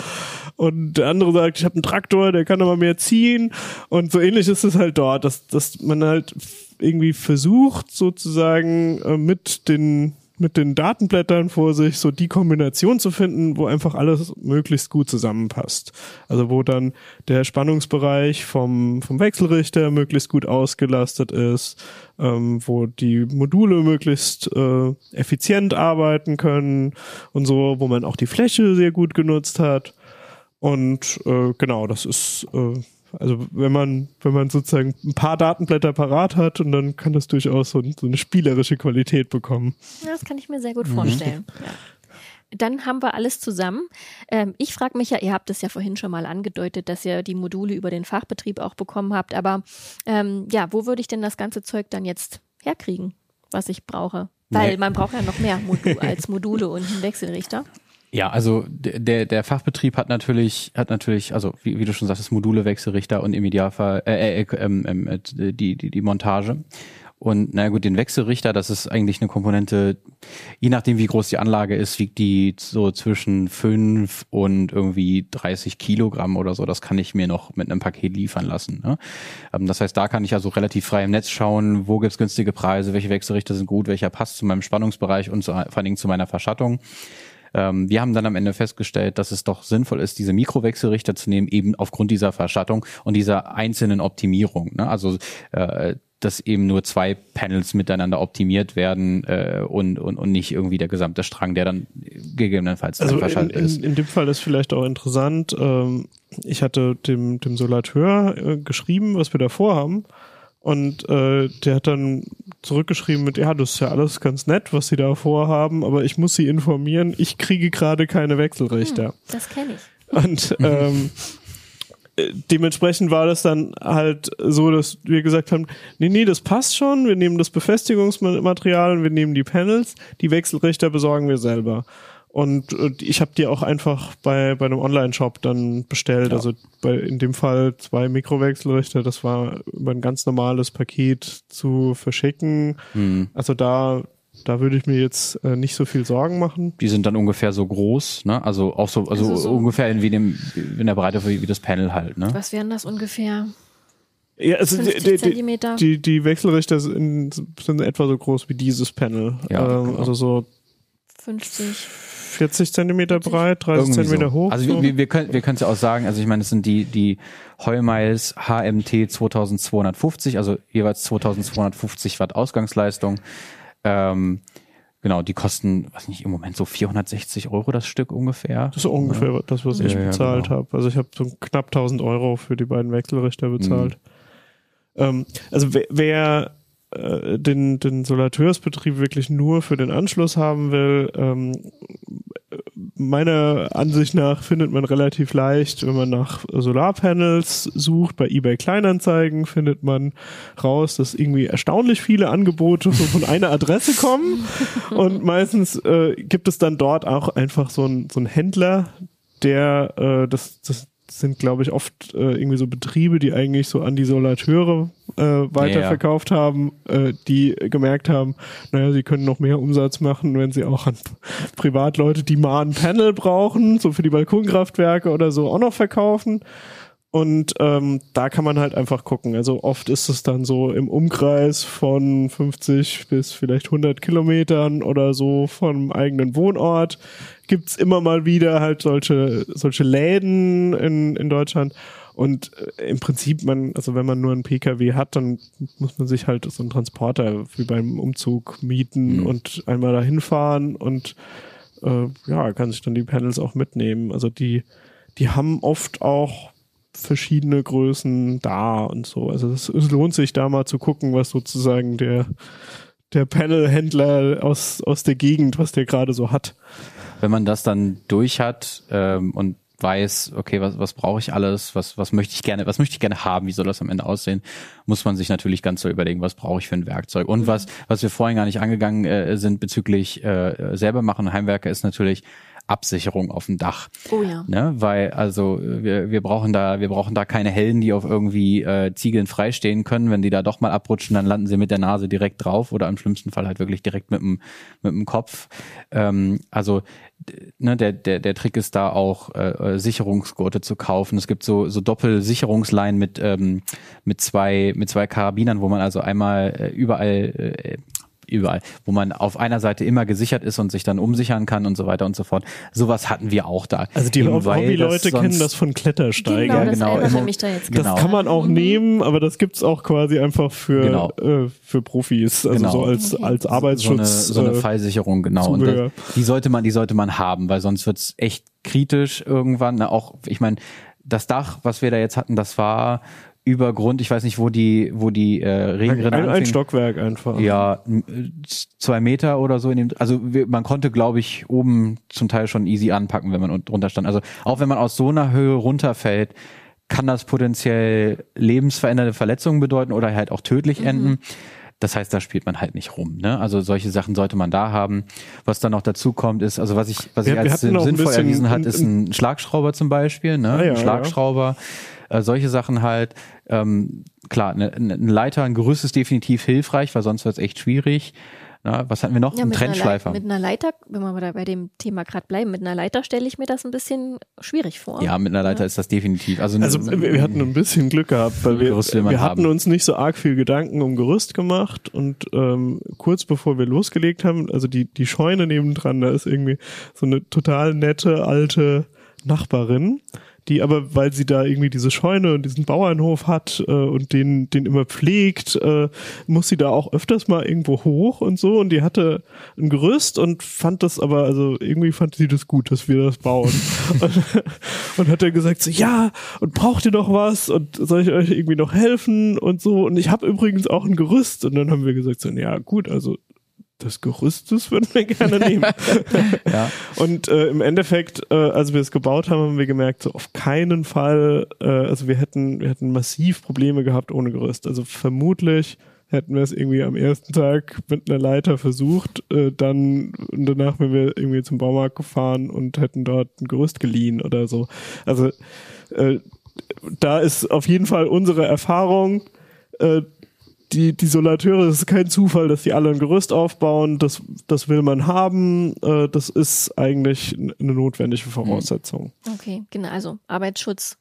Und der andere sagt, ich habe einen Traktor, der kann aber mehr ziehen. Und so ähnlich ist es halt dort, dass, dass man halt irgendwie versucht, sozusagen äh, mit den mit den Datenblättern vor sich so die Kombination zu finden, wo einfach alles möglichst gut zusammenpasst. Also wo dann der Spannungsbereich vom, vom Wechselrichter möglichst gut ausgelastet ist, ähm, wo die Module möglichst äh, effizient arbeiten können und so, wo man auch die Fläche sehr gut genutzt hat. Und äh, genau, das ist äh, also wenn man, wenn man sozusagen ein paar Datenblätter parat hat und dann kann das durchaus so, so eine spielerische Qualität bekommen. Ja, das kann ich mir sehr gut vorstellen. Ja. Dann haben wir alles zusammen. Ähm, ich frage mich ja, ihr habt es ja vorhin schon mal angedeutet, dass ihr die Module über den Fachbetrieb auch bekommen habt. Aber ähm, ja, wo würde ich denn das ganze Zeug dann jetzt herkriegen, was ich brauche? Weil Nee. man braucht ja noch mehr Modu als Module und einen Wechselrichter. Ja, also der, der Fachbetrieb hat natürlich, hat natürlich, also wie, wie du schon sagtest, Module, Wechselrichter und im Idealfall äh, äh, ähm, ähm, äh, die, die, die Montage. Und na gut, den Wechselrichter, das ist eigentlich eine Komponente, je nachdem wie groß die Anlage ist, wiegt die so zwischen fünf und irgendwie 30 Kilogramm oder so. Das kann ich mir noch mit einem Paket liefern lassen. Ne? Ähm, Das heißt, da kann ich also relativ frei im Netz schauen, wo gibt's günstige Preise, welche Wechselrichter sind gut, welcher passt zu meinem Spannungsbereich und zu, vor allen Dingen zu meiner Verschattung. Ähm, wir haben dann am Ende festgestellt, dass es doch sinnvoll ist, diese Mikrowechselrichter zu nehmen, eben aufgrund dieser Verschattung und dieser einzelnen Optimierung. Ne? Also äh, dass eben nur zwei Panels miteinander optimiert werden äh, und, und, und nicht irgendwie der gesamte Strang, der dann gegebenenfalls Also in, verschaltet ist. in, in dem Fall ist vielleicht auch interessant, ähm, ich hatte dem, dem Solateur äh, geschrieben, was wir da vorhaben. Und äh, der hat dann zurückgeschrieben mit, ja, das ist ja alles ganz nett, was sie da vorhaben, aber ich muss sie informieren, ich kriege gerade keine Wechselrichter. Das kenne ich. Und ähm, äh, dementsprechend war das dann halt so, dass wir gesagt haben, nee, nee, das passt schon, wir nehmen das Befestigungsmaterial und wir nehmen die Panels, die Wechselrichter besorgen wir selber. Und äh, ich habe die auch einfach bei, bei einem Online-Shop dann bestellt. Ja. Also bei, in dem Fall zwei Mikrowechselrichter, das war über ein ganz normales Paket zu verschicken. Hm. Also da, da würde ich mir jetzt äh, nicht so viel Sorgen machen. Die sind dann ungefähr so groß, ne? Also auch so, also, Also so- ungefähr in wie dem, in der Breite wie, wie das Panel halt, ne? Was wären das ungefähr? Ja, also 50 die, die, Zentimeter? die, die Wechselrichter sind, sind etwa so groß wie dieses Panel. Ja, ähm, genau. Also so 50. 40 Zentimeter breit, 30 Irgendwie Zentimeter so. hoch. Also so. wir, wir können wir können es ja auch sagen, also ich meine, es sind die die Heumiles HMT 2250, also jeweils 2250 Watt Ausgangsleistung. Ähm, genau, die kosten, was nicht, im Moment so 460 Euro das Stück ungefähr. das ist ungefähr das, was ich Ja, ja, bezahlt genau. habe. Also ich habe so knapp 1000 Euro für die beiden Wechselrichter bezahlt. Mhm. Ähm, also wer, wer äh, den, den Solateursbetrieb wirklich nur für den Anschluss haben will, ähm, meiner Ansicht nach findet man relativ leicht, wenn man nach Solarpanels sucht, bei eBay Kleinanzeigen findet man raus, dass irgendwie erstaunlich viele Angebote von einer Adresse kommen. Und meistens äh, gibt es dann dort auch einfach so einen so einen Händler, der äh, das, das sind, glaube ich, oft äh, irgendwie so Betriebe, die eigentlich so an die Solateure äh, weiterverkauft haben, äh, die gemerkt haben, naja, sie können noch mehr Umsatz machen, wenn sie auch an Privatleute, die mal ein Panel brauchen, so für die Balkonkraftwerke oder so, auch noch verkaufen. Und ähm, da kann man halt einfach gucken. Also oft ist es dann so im Umkreis von 50 bis vielleicht 100 Kilometern oder so vom eigenen Wohnort gibt's immer mal wieder halt solche solche Läden in, in Deutschland. Und äh, im Prinzip, man, also wenn man nur einen Pkw hat, dann muss man sich halt so einen Transporter wie beim Umzug mieten Mhm. und einmal dahin fahren und äh, ja, kann sich dann die Panels auch mitnehmen. Also die, die haben oft auch verschiedene Größen da und so. Also es, es lohnt sich da mal zu gucken, was sozusagen der der Panel-Händler aus, aus der Gegend, was der gerade so hat. wenn man das dann durch hat ähm, und weiß, okay, was, was brauche ich alles, was, was möchte ich gerne, was möchte ich gerne haben, wie soll das am Ende aussehen, muss man sich natürlich ganz so überlegen, was brauche ich für ein Werkzeug. Und was, was wir vorhin gar nicht angegangen äh, sind bezüglich äh, selber machen Heimwerker, ist natürlich Absicherung auf dem Dach. Oh ja. Ne? Weil also wir, wir brauchen da wir brauchen da keine Helden, die auf irgendwie äh, Ziegeln freistehen können. Wenn die da doch mal abrutschen, dann landen sie mit der Nase direkt drauf oder im schlimmsten Fall halt wirklich direkt mit dem mit dem Kopf. Ähm, also ne, der der der Trick ist da auch äh, äh, Sicherungsgurte zu kaufen. Es gibt so so Doppelsicherungsleinen mit ähm, mit zwei mit zwei Karabinern, wo man also einmal äh, überall äh, überall, wo man auf einer Seite immer gesichert ist und sich dann umsichern kann und so weiter und so fort. Sowas hatten wir auch da. Also die Hobbyleute das kennen das von Klettersteigern. Genau, das genau, immer- mich da jetzt Das Genau. kann man auch nehmen, aber das gibt's auch quasi einfach für, Genau. äh, für Profis, also Genau. so als, als Arbeitsschutz. so eine, so eine äh, Fallsicherung, genau. Und das, die sollte man, die sollte man haben, weil sonst wird's echt kritisch irgendwann. Na, auch, ich meine, das Dach, was wir da jetzt hatten, das war über Grund, ich weiß nicht, wo die, wo die äh, Regenrinne ein, ein. Stockwerk einfach. Ja, zwei Meter oder so in dem, also wir, man konnte, glaube ich, oben zum Teil schon easy anpacken, wenn man un- drunter stand. Also auch wenn man aus so einer Höhe runterfällt, kann das potenziell lebensverändernde Verletzungen bedeuten oder halt auch tödlich enden. Das heißt, da spielt man halt nicht rum. Ne? Also solche Sachen sollte man da haben. Was dann noch dazu kommt, ist, also was ich, was Wir- ich als sinnvoll erwiesen hat, ist ein Schlagschrauber zum Beispiel, ne? Ah, ja, ein Schlagschrauber. Äh, solche Sachen halt. Ähm, klar, eine, eine Leiter, ein Gerüst ist definitiv hilfreich, weil sonst wird es echt schwierig. Na, was hatten wir noch? Ja, ein Trennschleifer. mit einer Leiter, wenn wir da bei dem Thema gerade bleiben, mit einer Leiter stelle ich mir das ein bisschen schwierig vor. Ja, mit einer Leiter ist das definitiv. Also, Also wir, wir hatten ein bisschen Glück gehabt, weil wir, wir hatten haben. uns nicht so arg viel Gedanken um Gerüst gemacht und ähm, kurz bevor wir losgelegt haben, also die, die Scheune nebendran, da ist irgendwie so eine total nette alte Nachbarin, die aber, weil sie da irgendwie diese Scheune und diesen Bauernhof hat äh, und den, den immer pflegt, äh, muss sie da auch öfters mal irgendwo hoch und so. Und die hatte ein Gerüst und fand das aber, also irgendwie fand sie das gut, dass wir das bauen. und, und hat dann gesagt so, ja, und braucht ihr noch was? Und soll ich euch irgendwie noch helfen? Und so. Und ich habe übrigens auch ein Gerüst. Und dann haben wir gesagt so, ja gut, also das Gerüst, das würden wir gerne nehmen. ja. Und äh, im Endeffekt, äh, als wir es gebaut haben, haben wir gemerkt, so auf keinen Fall, äh, also wir hätten, wir hätten massiv Probleme gehabt ohne Gerüst. Also vermutlich hätten wir es irgendwie am ersten Tag mit einer Leiter versucht, äh, dann danach wären wir irgendwie zum Baumarkt gefahren und hätten dort ein Gerüst geliehen oder so. Also äh, da ist auf jeden Fall unsere Erfahrung, äh, die, die Solateure, das ist kein Zufall, dass die alle ein Gerüst aufbauen, das, das will man haben, äh, das ist eigentlich eine notwendige Voraussetzung. Okay, genau. Also Arbeitsschutz.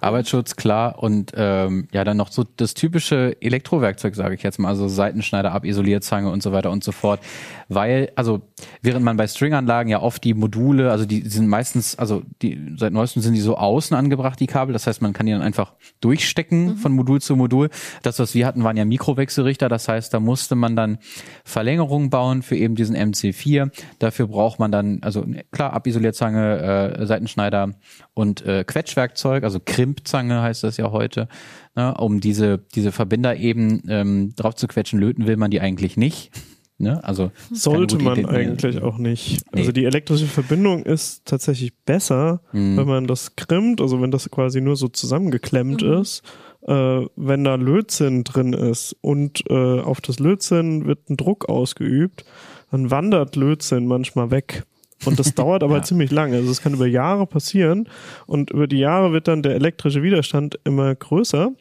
Arbeitsschutz, klar. Und ähm, ja, dann noch so das typische Elektrowerkzeug, sage ich jetzt mal, also Seitenschneider, Abisolierzange und so weiter und so fort. Weil, also während man bei Stringanlagen ja oft die Module, also die sind meistens, also die seit neuestem sind die so außen angebracht, die Kabel. Das heißt, man kann die dann einfach durchstecken von Modul zu Modul. Das, was wir hatten, waren ja Mikrowechselrichter. Das heißt, da musste man dann Verlängerungen bauen für eben diesen MC4. Dafür braucht man dann, also klar, Abisolierzange, äh, Seitenschneider und äh, Quetschwerkzeug, also Krimpzange heißt das ja heute, ne, um diese, diese Verbinder eben ähm, drauf zu quetschen. Löten will man die eigentlich nicht. Ne? Also Sollte man Idee. eigentlich auch nicht. Nee. Also die elektrische Verbindung ist tatsächlich besser, Mhm. wenn man das krimmt, also wenn das quasi nur so zusammengeklemmt ist. Äh, wenn da Lötzinn drin ist und äh, auf das Lötzinn wird ein Druck ausgeübt, dann wandert Lötzinn manchmal weg. Und das dauert aber Ja. ziemlich lange. Also es kann über Jahre passieren und über die Jahre wird dann der elektrische Widerstand immer größer.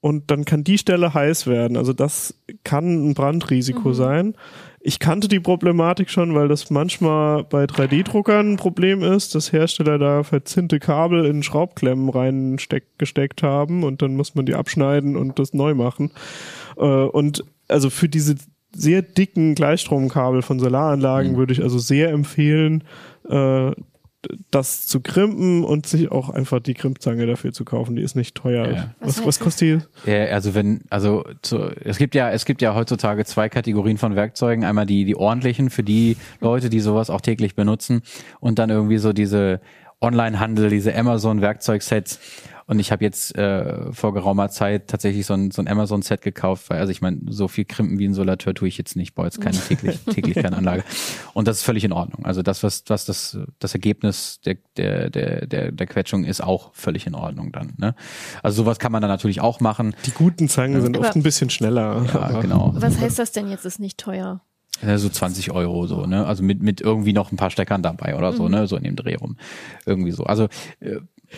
Und dann kann die Stelle heiß werden. Also das kann ein Brandrisiko sein. ich kannte die Problematik schon, weil das manchmal bei 3D-Druckern ein Problem ist, dass Hersteller da verzinnte Kabel in Schraubklemmen reingesteckt haben und dann muss man die abschneiden und das neu machen. Äh, und also für diese sehr dicken Gleichstromkabel von Solaranlagen Mhm. würde ich also sehr empfehlen, äh, das zu krimpen und sich auch einfach die Krimpzange dafür zu kaufen. Die ist nicht teuer. Ja. Was Was, kostet die? Ja, also wenn, also zu, es gibt ja, es gibt ja heutzutage zwei Kategorien von Werkzeugen. Einmal die, die ordentlichen für die Leute, die sowas auch täglich benutzen und dann irgendwie so diese Online-Handel, diese Amazon-Werkzeugsets. Und ich habe jetzt äh, vor geraumer Zeit tatsächlich so ein, so ein Amazon-Set gekauft, weil, also ich meine, so viel Krimpen wie ein Solateur tue ich jetzt nicht, baue jetzt keine täglich, täglich keine Anlage. Und das ist völlig in Ordnung. Also das, was, was das, das Ergebnis der, der, der, der, der Quetschung ist auch völlig in Ordnung dann. Ne? Also sowas kann man dann natürlich auch machen. Die guten Zangen sind Aber- oft ein bisschen schneller. Ja, aber- genau. Was heißt das denn jetzt ist nicht teuer? So 20 Euro so, ne? Also mit, mit irgendwie noch ein paar Steckern dabei oder so, ne? So in dem Dreh rum. Irgendwie so. Also äh,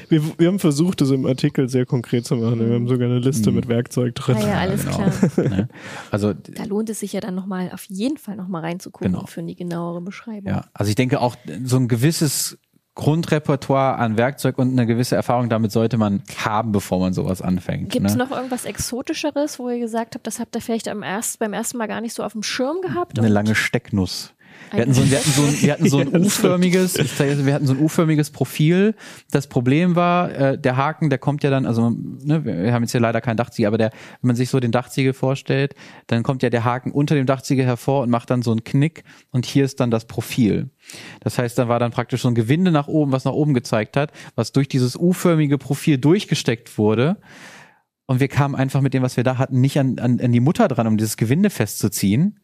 Wir, wir haben versucht, das im Artikel sehr konkret zu machen. Wir haben sogar eine Liste Mhm. mit Werkzeug drin. Ah ja, alles genau. klar. ne? Also Da lohnt es sich ja dann nochmal, auf jeden Fall nochmal reinzugucken Genau. für die genauere Beschreibung. ja, also ich denke auch so ein gewisses Grundrepertoire an Werkzeug und eine gewisse Erfahrung damit sollte man haben, bevor man sowas anfängt. Gibt es ne? noch irgendwas Exotischeres, wo ihr gesagt habt, das habt ihr vielleicht am erst, beim ersten Mal gar nicht so auf dem Schirm gehabt? Eine lange Stecknuss. Wir hatten so ein, wir hatten so ein, wir hatten so ein U-förmiges, wir hatten so ein U-förmiges Profil. Das Problem war, äh, der Haken, der kommt ja dann, also ne, wir haben jetzt hier leider keinen Dachziegel, aber der, wenn man sich so den Dachziegel vorstellt, dann kommt ja der Haken unter dem Dachziegel hervor und macht dann so einen Knick und hier ist dann das Profil. Das heißt, dann war dann praktisch so ein Gewinde nach oben, was nach oben gezeigt hat, was durch dieses U-förmige Profil durchgesteckt wurde. Und wir kamen einfach mit dem, was wir da hatten, nicht an, an, an die Mutter dran, um dieses Gewinde festzuziehen.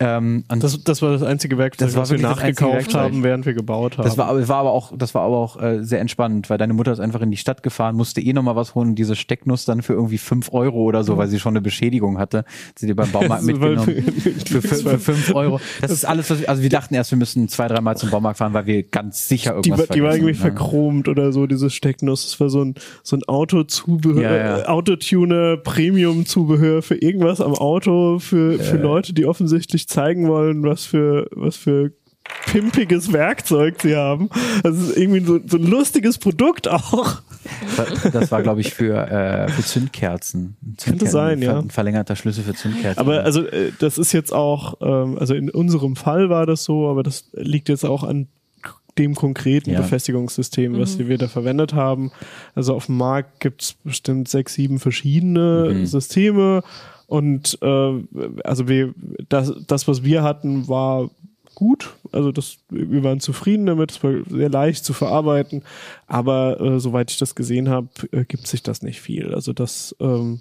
Ähm, Das, das war das einzige Werkzeug, Das wir das einzige nachgekauft haben, während wir gebaut haben. Das war, aber- war aber auch, das war aber auch äh, sehr entspannend, weil deine Mutter ist einfach in die Stadt gefahren, musste eh noch mal was holen, diese Stecknuss dann für irgendwie fünf Euro oder so, weil sie schon eine Beschädigung hatte, hat sie dir beim Baumarkt mitgenommen für, für, für fünf Euro. Das ist alles, was wir, also wir dachten erst, wir müssen zwei, dreimal zum Baumarkt fahren, weil wir ganz sicher die, irgendwas war- die war irgendwie ne? verchromt oder so, dieses Stecknuss. Das war so ein, so ein Autozubehör, Ja, ja. äh, Autotuner, Premium-Zubehör für irgendwas am Auto, für, für Leute, die offensichtlich zeigen wollen, was für, was für pimpiges Werkzeug sie haben. Das ist irgendwie so, so ein lustiges Produkt auch. Das- war, glaube ich, für, äh, für Zündkerzen. Zündkerzen, sein, ja. Ein verlängerter Schlüssel für Zündkerzen. Aber also äh, das ist jetzt auch, ähm, also in unserem Fall war das so, aber das liegt jetzt auch an dem konkreten Ja. Befestigungssystem, was wir da verwendet haben. Also auf dem Markt gibt's bestimmt sechs, sieben verschiedene Mhm. Systeme und äh, also wir das, das, was wir hatten, war gut. Also das, wir waren zufrieden damit, es war sehr leicht zu verarbeiten, aber äh, soweit ich das gesehen habe, äh, gibt sich das nicht viel. Also das ähm,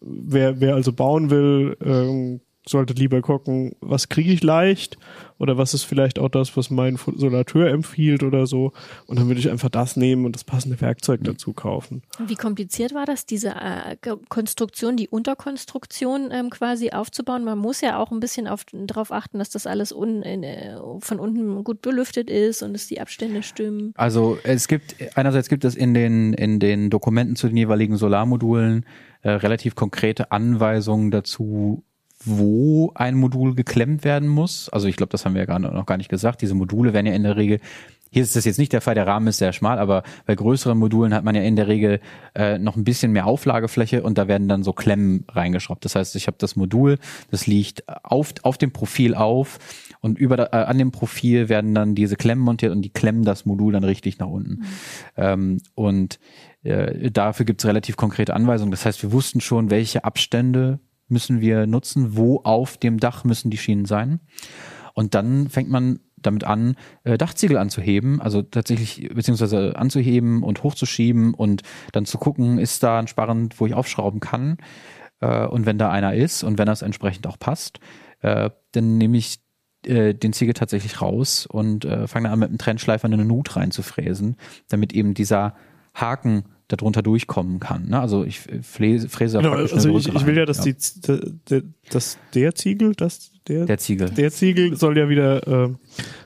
wer, wer also bauen will, ähm, sollte lieber gucken, was kriege ich leicht oder was ist vielleicht auch das, was mein Solateur empfiehlt oder so. Und dann würde ich einfach das nehmen und das passende Werkzeug dazu kaufen. Wie kompliziert war das, diese äh, Konstruktion, die Unterkonstruktion ähm, quasi aufzubauen? Man muss ja auch ein bisschen auf, darauf achten, dass das alles un, in, äh, von unten gut belüftet ist und dass die Abstände stimmen. Also es gibt einerseits gibt es in den in den Dokumenten zu den jeweiligen Solarmodulen äh, relativ konkrete Anweisungen dazu, wo ein Modul geklemmt werden muss. Also ich glaube, das haben wir ja gar noch gar nicht gesagt. Diese Module werden ja in der Regel hier ist das jetzt nicht der Fall, der Rahmen ist sehr schmal, aber bei größeren Modulen hat man ja in der Regel äh, noch ein bisschen mehr Auflagefläche und da werden dann so Klemmen reingeschraubt. Das heißt, ich habe das Modul, das liegt auf, auf dem Profil auf und über äh, an dem Profil werden dann diese Klemmen montiert und die klemmen das Modul dann richtig nach unten. Ähm, und äh, dafür gibt es relativ konkrete Anweisungen. Das heißt, wir wussten schon, welche Abstände müssen wir nutzen, wo auf dem Dach müssen die Schienen sein. Und dann fängt man damit an, äh, Dachziegel anzuheben, also tatsächlich, beziehungsweise anzuheben und hochzuschieben und dann zu gucken, ist da ein Sparren, wo ich aufschrauben kann. Äh, und wenn da einer ist und wenn das entsprechend auch passt, äh, dann nehme ich den Ziegel tatsächlich raus und fange dann an, mit dem Trennschleifer eine Nut reinzufräsen, damit eben dieser Haken darunter durchkommen kann. Ne? Also ich fräse, fräse da Genau, also ich, ich will ja, dass die, der, der, dass der Ziegel, das Der, Der Ziegel. der Ziegel soll ja wieder äh,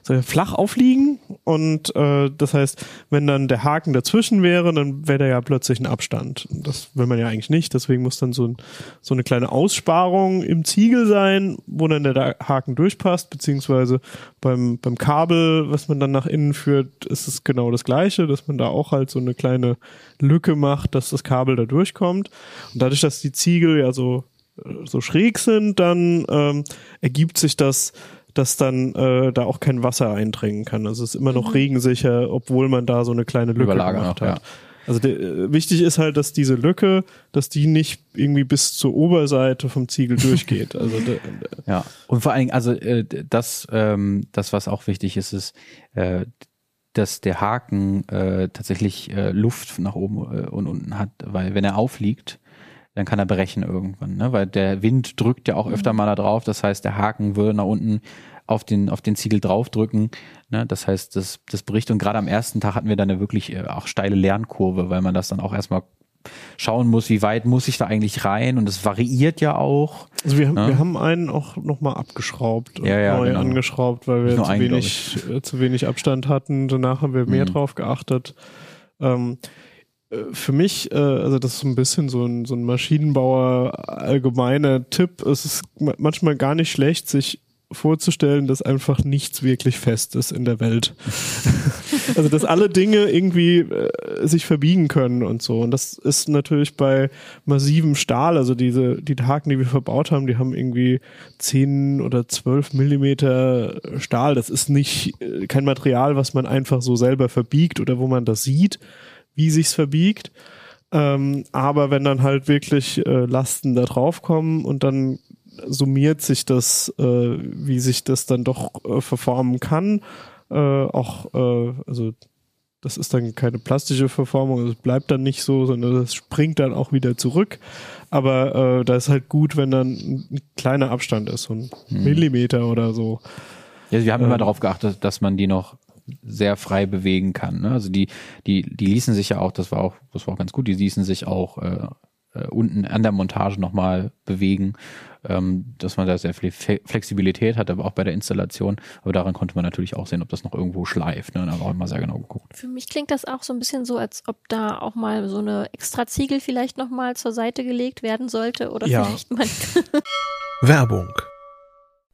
soll ja flach aufliegen und äh, das heißt, wenn dann der Haken dazwischen wäre, dann wäre da ja plötzlich ein Abstand. Das will man ja eigentlich nicht, deswegen muss dann so, ein, so eine kleine Aussparung im Ziegel sein, wo dann der Haken durchpasst, beziehungsweise beim, beim Kabel, was man dann nach innen führt, ist es genau das gleiche, dass man da auch halt so eine kleine Lücke macht, dass das Kabel da durchkommt. Und dadurch, dass die Ziegel ja so so schräg sind, dann ähm, ergibt sich das, dass dann äh, da auch kein Wasser eindringen kann. Also es ist immer noch regensicher, obwohl man da so eine kleine Lücke Überlagern gemacht noch, hat. ja. Also der, äh, wichtig ist halt, dass diese Lücke, dass die nicht irgendwie bis zur Oberseite vom Ziegel durchgeht. Also der, Ja, und vor allen Dingen, also äh, das, ähm, das, was auch wichtig ist, ist, äh, dass der Haken äh, tatsächlich äh, Luft nach oben äh, und unten hat, weil wenn er aufliegt, dann kann er brechen irgendwann, ne? weil der Wind drückt ja auch öfter mal da drauf, das heißt, der Haken würde nach unten auf den, auf den Ziegel draufdrücken, ne? das heißt, das, das bricht und gerade am ersten Tag hatten wir dann eine wirklich äh, auch steile Lernkurve, weil man das dann auch erstmal schauen muss, wie weit muss ich da eigentlich rein und es variiert ja auch. also wir, haben Ja. wir haben einen auch nochmal abgeschraubt und Ja, ja, neu genau. angeschraubt, weil wir zu einen, wenig, äh, zu wenig Abstand hatten. Danach haben wir mehr Mhm. drauf geachtet. Ähm, äh, für mich, äh, also das ist so ein bisschen so ein, so ein Maschinenbauer allgemeiner Tipp. Es ist ma- manchmal gar nicht schlecht, sich vorzustellen, dass einfach nichts wirklich fest ist in der Welt. also dass alle Dinge irgendwie äh, sich verbiegen können und so. Und das ist natürlich bei massivem Stahl, also diese, die Haken, die wir verbaut haben, die haben irgendwie 10 oder 12 Millimeter Stahl. Das ist nicht äh, kein Material, was man einfach so selber verbiegt oder wo man das sieht, wie sich's verbiegt. Ähm, aber wenn dann halt wirklich äh, Lasten da drauf kommen und dann summiert sich das, äh, wie sich das dann doch äh, verformen kann. Äh, auch, äh, also das ist dann keine plastische Verformung, es bleibt dann nicht so, sondern das springt dann auch wieder zurück. Aber äh, da ist halt gut, wenn dann ein, ein kleiner Abstand ist, so ein Millimeter oder so. Ja, wir haben immer Ähm. darauf geachtet, dass man die noch sehr frei bewegen kann. Ne? Also die, die, die ließen sich ja auch, das war auch, das war auch ganz gut, die ließen sich auch äh, äh, unten an der Montage nochmal bewegen, ähm, dass man da sehr viel Fe- Flexibilität hat, aber auch bei der Installation. Aber daran konnte man natürlich auch sehen, ob das noch irgendwo schleift. Ne? Da haben wir auch immer sehr genau geguckt. Für mich klingt das auch so ein bisschen so, als ob da auch mal so eine extra Ziegel vielleicht nochmal zur Seite gelegt werden sollte oder Ja. vielleicht mal. Werbung.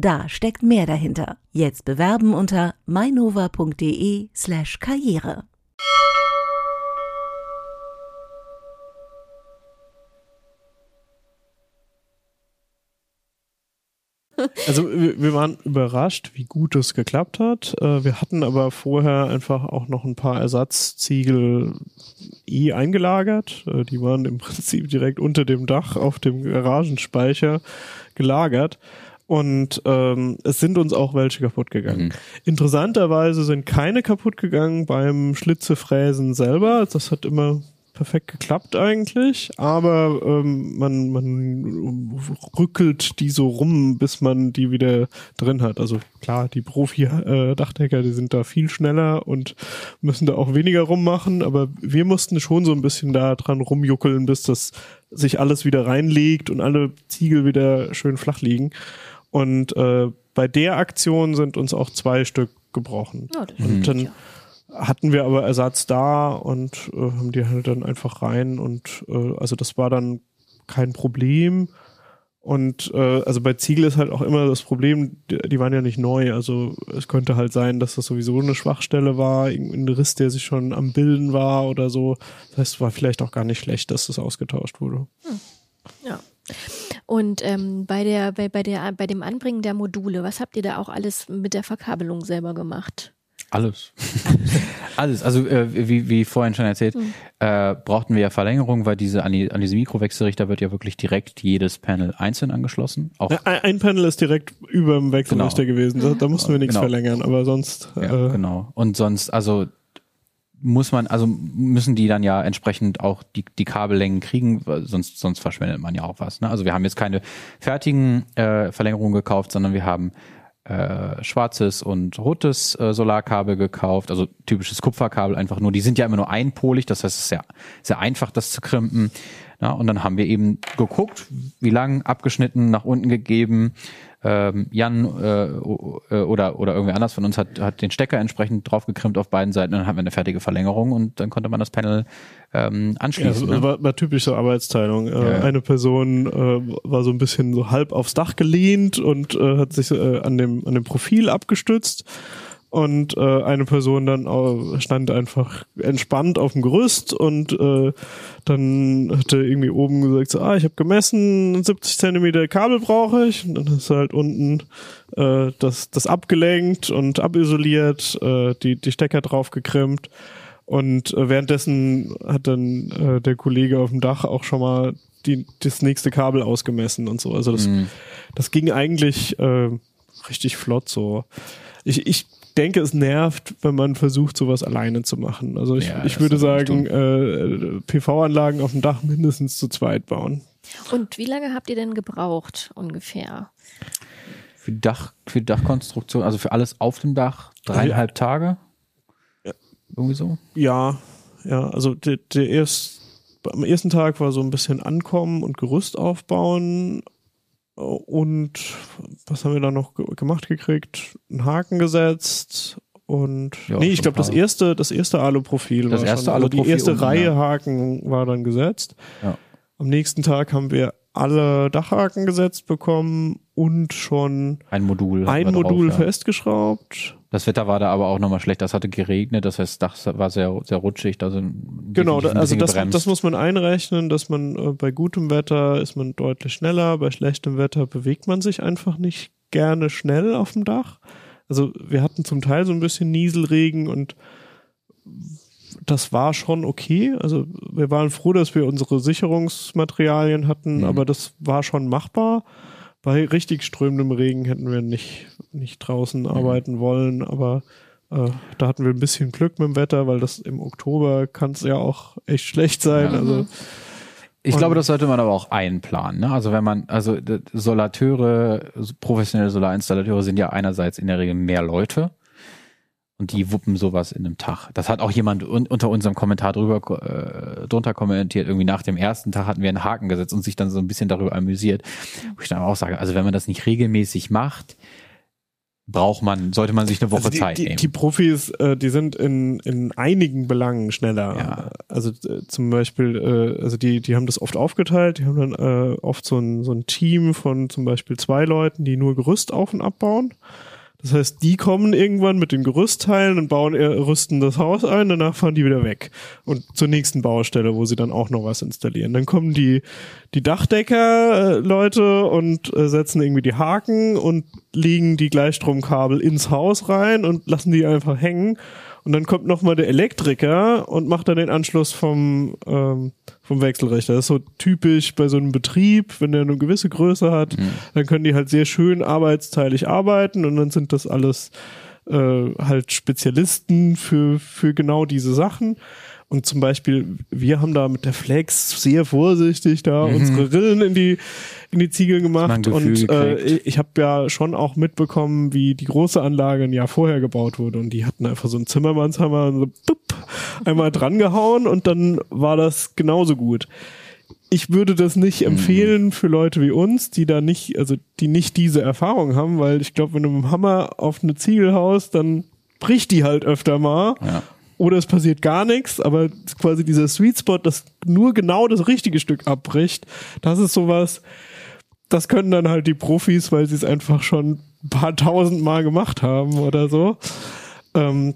Da steckt mehr dahinter. Jetzt bewerben unter mainova.de slash karriere. Also wir waren überrascht, wie gut es geklappt hat. Äh, Wir hatten aber vorher einfach auch noch ein paar Ersatzziegel eh eingelagert. Äh, Die waren im Prinzip direkt unter dem Dach auf dem Garagenspeicher gelagert. Und ähm, es sind uns auch welche kaputt gegangen. Mhm. Interessanterweise sind keine kaputt gegangen beim Schlitzefräsen selber. Das hat immer perfekt geklappt eigentlich, aber ähm, man, man rückelt die so rum, bis man die wieder drin hat. Also klar, die Profi-Dachdecker, die sind da viel schneller und müssen da auch weniger rummachen, aber wir mussten schon so ein bisschen da dran rumjuckeln, bis das sich alles wieder reinlegt und alle Ziegel wieder schön flach liegen. Und äh, bei der Aktion sind uns auch zwei Stück gebrochen. Das Und dann ja. hatten wir aber Ersatz da und äh, haben die halt dann einfach rein und äh, also das war dann kein Problem. Und äh, also bei Ziegel ist halt auch immer das Problem, die, die waren ja nicht neu. Also es könnte halt sein, dass das sowieso eine Schwachstelle war, irgendein Riss, der sich schon am Bilden war oder so. Das heißt, es war vielleicht auch gar nicht schlecht, dass das ausgetauscht wurde. Ja. Und ähm, bei der, bei, bei der, bei dem Anbringen der Module, was habt ihr da auch alles mit der Verkabelung selber gemacht? Alles. Alles. Also äh, wie, wie vorhin schon erzählt, äh, brauchten wir ja Verlängerung, weil diese an, die, an diese Mikrowechselrichter wird ja wirklich direkt jedes Panel einzeln angeschlossen. Auch Ja, Ein, ein Panel ist direkt über dem Wechselrichter Genau. gewesen. Da, da mussten wir nichts Genau. verlängern, aber sonst Ja, äh, genau. Und sonst, also muss man, also müssen die dann ja entsprechend auch die, die Kabellängen kriegen, sonst, sonst verschwendet man ja auch was. Ne? Also wir haben jetzt keine fertigen äh, Verlängerungen gekauft, sondern wir haben äh, schwarzes und rotes äh, Solarkabel gekauft, also typisches Kupferkabel einfach nur. Die sind ja immer nur einpolig, das heißt, es ist sehr, sehr einfach, das zu krimpen. Na, und dann haben wir eben geguckt, wie lang, abgeschnitten, nach unten gegeben. Ähm, Jan äh, äh, oder oder irgendwer anders von uns hat, hat den Stecker entsprechend draufgekrimpt auf beiden Seiten. Dann hatten wir eine fertige Verlängerung und dann konnte man das Panel ähm, ja, anschließen. das ne? war, war typisch so Arbeitsteilung. Äh, Ja, ja. Eine Person äh, war so ein bisschen so halb aufs Dach gelehnt und äh, hat sich äh, an dem an dem Profil abgestützt. Und äh, eine Person dann äh, stand einfach entspannt auf dem Gerüst und äh, dann hatte irgendwie oben gesagt, so, ah, ich habe gemessen, 70 Zentimeter Kabel brauche ich. Und dann ist halt unten äh, das, das abgelenkt und abisoliert, äh, die, die Stecker draufgekrimmt. Und äh, währenddessen hat dann äh, der Kollege auf dem Dach auch schon mal die, das nächste Kabel ausgemessen und so. Also das, Mhm. das ging eigentlich äh, richtig flott so. Ich, ich denke, es nervt, wenn man versucht, sowas alleine zu machen. Also ich, Ja, ich würde sagen, äh, PV-Anlagen auf dem Dach mindestens zu zweit bauen. Und wie lange habt ihr denn gebraucht ungefähr? Für Dach, für Dachkonstruktion, also für alles auf dem Dach, dreieinhalb Tage. Irgendwie so. Ja, ja, also der, der erst, am ersten Tag war so ein bisschen ankommen und Gerüst aufbauen und was haben wir da noch ge gemacht gekriegt? Einen Haken gesetzt und Ja, nee, ich glaube das erste, das erste Aluprofil Das war erste schon, also die erste unten, Reihe ja. Haken war dann gesetzt. Ja. Am nächsten Tag haben wir alle Dachhaken gesetzt bekommen und schon Ein Modul. ein drauf, Modul ja. festgeschraubt. Das Wetter war da aber auch nochmal schlecht. Das hatte geregnet, das heißt, das Dach war sehr, sehr rutschig. Da sind Genau, also das, das muss man einrechnen, dass man äh, bei gutem Wetter ist man deutlich schneller, bei schlechtem Wetter bewegt man sich einfach nicht gerne schnell auf dem Dach. Also wir hatten zum Teil so ein bisschen Nieselregen und das war schon okay. Also wir waren froh, dass wir unsere Sicherungsmaterialien hatten, Mhm. aber das war schon machbar. Bei richtig strömendem Regen hätten wir nicht, nicht draußen arbeiten wollen, aber äh, da hatten wir ein bisschen Glück mit dem Wetter, weil das im Oktober kann es ja auch echt schlecht sein. Ja. Also Ich Und- glaube, das sollte man aber auch einplanen. Ne? Also wenn man, also Solateure, professionelle Solarinstallateure sind ja einerseits in der Regel mehr Leute und die wuppen sowas in einem Tag. Das hat auch jemand un unter unserem Kommentar drüber äh, drunter kommentiert. Irgendwie nach dem ersten Tag hatten wir einen Haken gesetzt und sich dann so ein bisschen darüber amüsiert. Wo ich dann auch sage, also wenn man das nicht regelmäßig macht, braucht man, sollte man sich eine Woche also die, Zeit die, nehmen. die Profis, äh, die sind in, in einigen Belangen schneller. Ja. Also äh, zum Beispiel, äh, also die, die haben das oft aufgeteilt, die haben dann äh, oft so ein, so ein Team von zum Beispiel zwei Leuten, die nur Gerüst auf und abbauen. Das heißt, die kommen irgendwann mit den Gerüstteilen und bauen, rüsten das Haus ein, danach fahren die wieder weg. Und zur nächsten Baustelle, wo sie dann auch noch was installieren. Dann kommen die, die Dachdecker-Leute und äh, setzen irgendwie die Haken und legen die Gleichstromkabel ins Haus rein und lassen die einfach hängen. Und dann kommt nochmal der Elektriker und macht dann den Anschluss vom, ähm, vom Wechselrichter. Das ist so typisch bei so einem Betrieb, wenn der eine gewisse Größe hat, dann können die halt sehr schön arbeitsteilig arbeiten und dann sind das alles äh, halt Spezialisten für, für genau diese Sachen. Und zum Beispiel, wir haben da mit der Flex sehr vorsichtig da unsere Rillen in die, in die Ziegel gemacht. Und äh, ich habe ja schon auch mitbekommen, wie die große Anlage ein Jahr vorher gebaut wurde. Und die hatten einfach so einen Zimmermannshammer so bup, einmal drangehauen und dann war das genauso gut. Ich würde das nicht empfehlen für Leute wie uns, die da nicht, also die nicht diese Erfahrung haben, weil ich glaube, wenn du mit dem Hammer auf eine Ziegel haust, dann bricht die halt öfter mal. Ja. Oder es passiert gar nichts, aber quasi dieser Sweet Spot, das nur genau das richtige Stück abbricht, das ist sowas, das können dann halt die Profis, weil sie es einfach schon ein paar tausend Mal gemacht haben oder so. Ähm,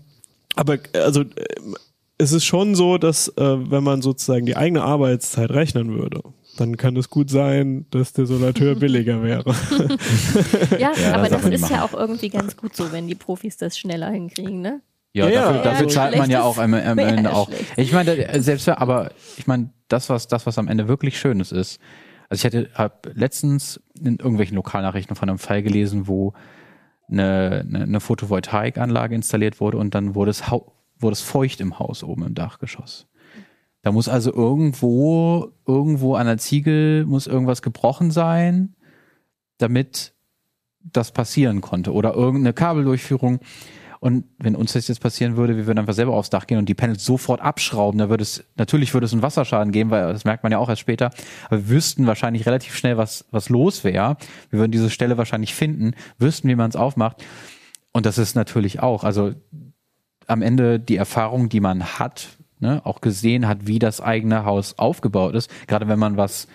aber also ähm, es ist schon so, dass äh, wenn man sozusagen die eigene Arbeitszeit rechnen würde, dann kann es gut sein, dass der Solateur billiger wäre. Ja, Ja, aber das das ist ja auch irgendwie ganz gut so, wenn die Profis das schneller hinkriegen, ne? Ja, Ja, dafür, ja, dafür also zahlt man ja auch am, am Ende auch. schlecht. Ich meine, äh, selbst wenn- aber ich meine, das was das was am Ende wirklich Schönes ist. Also ich hatte hab letztens in irgendwelchen Lokalnachrichten von einem Fall gelesen, wo eine, eine, eine Photovoltaikanlage installiert wurde und dann wurde es, wurde es feucht im Haus oben im Dachgeschoss. Da muss also irgendwo, irgendwo an der Ziegel muss irgendwas gebrochen sein, damit das passieren konnte. Oder irgendeine Kabeldurchführung. Und wenn uns das jetzt passieren würde, wir würden einfach selber aufs Dach gehen und die Panels sofort abschrauben, da würde es, natürlich würde es einen Wasserschaden geben, weil das merkt man ja auch erst später, aber wir wüssten wahrscheinlich relativ schnell, was, was los wäre. Wir würden diese Stelle wahrscheinlich finden, wüssten, wie man es aufmacht. Und das ist natürlich auch, also am Ende die Erfahrung, die man hat, ne, auch gesehen hat, wie das eigene Haus aufgebaut ist. Gerade wenn man was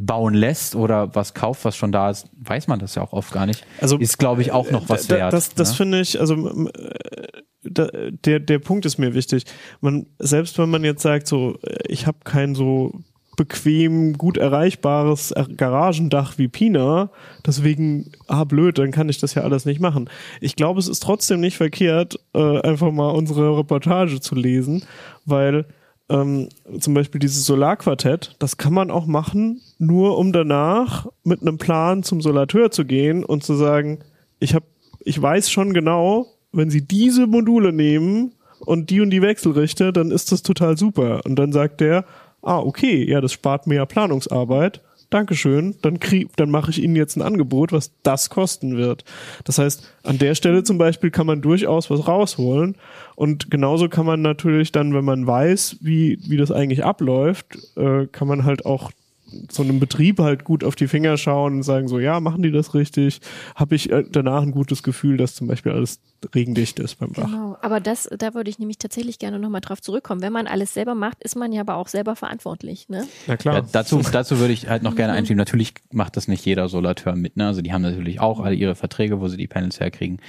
bauen lässt oder was kauft, was schon da ist, weiß man das ja auch oft gar nicht. Also, ist, glaube ich, auch noch was Da- wert. Das, das ne? finde ich, also äh, der, der Punkt ist mir wichtig. Man, selbst wenn man jetzt sagt, so, äh, ich habe kein so bequem, gut erreichbares Er- Garagendach wie Pina, deswegen, ah blöd, dann kann ich das ja alles nicht machen. Ich glaube, es ist trotzdem nicht verkehrt, äh, einfach mal unsere Reportage zu lesen, weil ähm, zum Beispiel dieses Solarquartett, das kann man auch machen, nur um danach mit einem Plan zum Solateur zu gehen und zu sagen, ich habe, ich weiß schon genau, wenn Sie diese Module nehmen und die und die Wechselrichter, dann ist das total super. Und dann sagt der, ah okay, ja, das spart ja Planungsarbeit. Dankeschön, dann krieg, dann mache ich Ihnen jetzt ein Angebot, was das kosten wird. Das heißt, an der Stelle zum Beispiel kann man durchaus was rausholen. Und genauso kann man natürlich dann, wenn man weiß, wie, wie das eigentlich abläuft, äh, kann man halt auch so einem Betrieb halt gut auf die Finger schauen und sagen so, ja, machen die das richtig? Habe ich äh, danach ein gutes Gefühl, dass zum Beispiel alles regendicht ist beim Dach. Genau, aber das, da würde ich nämlich tatsächlich gerne nochmal drauf zurückkommen. Wenn man alles selber macht, ist man ja aber auch selber verantwortlich. Ne? Na klar. Ja, dazu, dazu würde ich halt noch gerne einschieben. Natürlich macht das nicht jeder Solateur mit. Ne? Also die haben natürlich auch alle ihre Verträge, wo sie die Panels herkriegen.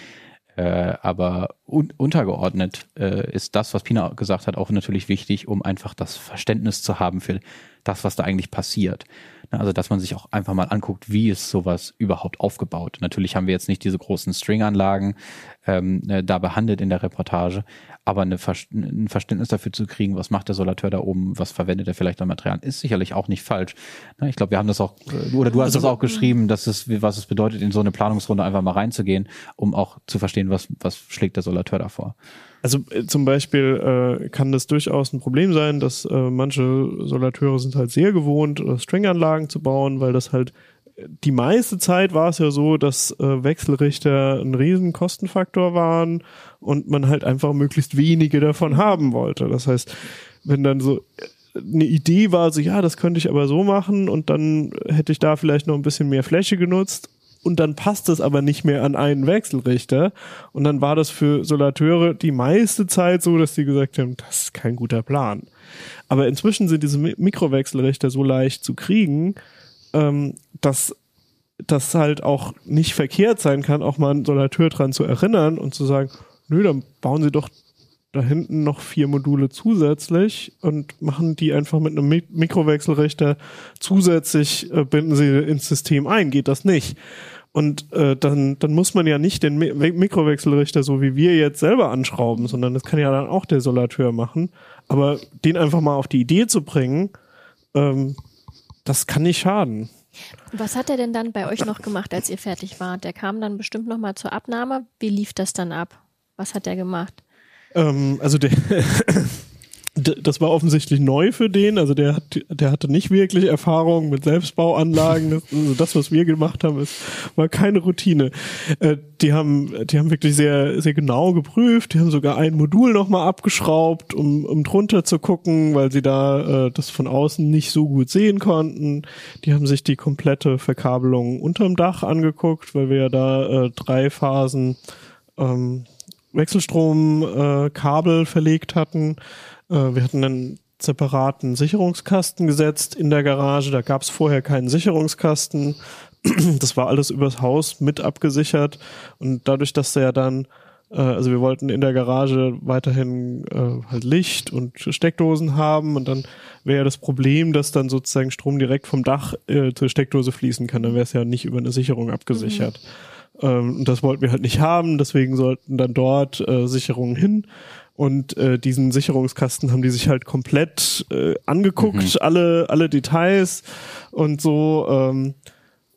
Äh, aber un untergeordnet äh, ist das, was Pina gesagt hat, auch natürlich wichtig, um einfach das Verständnis zu haben für das, was da eigentlich passiert. Also, dass man sich auch einfach mal anguckt, wie ist sowas überhaupt aufgebaut. Natürlich haben wir jetzt nicht diese großen Stringanlagen ähm, äh, da behandelt in der Reportage, aber eine Ver ein Verständnis dafür zu kriegen, was macht der Solateur da oben, was verwendet er vielleicht an Materialien, ist sicherlich auch nicht falsch. Ich glaube, wir haben das auch, äh, oder du hast das auch geschrieben, dass es, was es bedeutet, in so eine Planungsrunde einfach mal reinzugehen, um auch zu verstehen, was, was schlägt der Solateur da vor. Also äh, zum Beispiel äh, kann das durchaus ein Problem sein, dass äh, manche Solateure sind halt sehr gewohnt, äh, Stringanlagen zu bauen, weil das halt die meiste Zeit war es ja so, dass äh, Wechselrichter ein riesen Kostenfaktor waren und man halt einfach möglichst wenige davon haben wollte. Das heißt, wenn dann so äh, eine Idee war, so ja, das könnte ich aber so machen und dann hätte ich da vielleicht noch ein bisschen mehr Fläche genutzt und dann passt es aber nicht mehr an einen Wechselrichter und dann war das für Solateure die meiste Zeit so, dass die gesagt haben, das ist kein guter Plan. Aber inzwischen sind diese Mi- Mikrowechselrichter so leicht zu kriegen, ähm, dass das halt auch nicht verkehrt sein kann, auch mal einen Solateur dran zu erinnern und zu sagen, nö, dann bauen Sie doch da hinten noch vier Module zusätzlich und machen die einfach mit einem Mi Mikrowechselrichter zusätzlich, äh, binden sie ins System ein. Geht das nicht? Und äh, dann, dann muss man ja nicht den Mi Mikrowechselrichter so wie wir jetzt selber anschrauben, sondern das kann ja dann auch der Solateur machen. Aber den einfach mal auf die Idee zu bringen, ähm, das kann nicht schaden. Was hat er denn dann bei euch noch gemacht, als ihr fertig wart? Der kam dann bestimmt nochmal zur Abnahme. Wie lief das dann ab? Was hat er gemacht? Ähm, also der, das war offensichtlich neu für den. Also der hat, der hatte nicht wirklich Erfahrung mit Selbstbauanlagen. Das, also das, was wir gemacht haben, ist, war keine Routine. Äh, die haben, die haben wirklich sehr, sehr genau geprüft. Die haben sogar ein Modul nochmal abgeschraubt, um, um drunter zu gucken, weil sie da äh, das von außen nicht so gut sehen konnten. Die haben sich die komplette Verkabelung unterm Dach angeguckt, weil wir ja da äh, drei Phasen ähm, Wechselstromkabel äh, verlegt hatten. Äh, wir hatten einen separaten Sicherungskasten gesetzt in der Garage. Da gab es vorher keinen Sicherungskasten. Das war alles übers Haus mit abgesichert. Und dadurch, dass der dann, äh, also wir wollten in der Garage weiterhin äh, halt Licht und Steckdosen haben. Und dann wäre ja das Problem, dass dann sozusagen Strom direkt vom Dach zur Steckdose fließen kann. Dann wäre es ja nicht über eine Sicherung abgesichert. Ähm, und das wollten wir halt nicht haben, deswegen sollten dann dort Sicherungen hin. Und äh, diesen Sicherungskasten haben die sich halt komplett äh, angeguckt, Mhm. alle, alle Details und so. Ähm,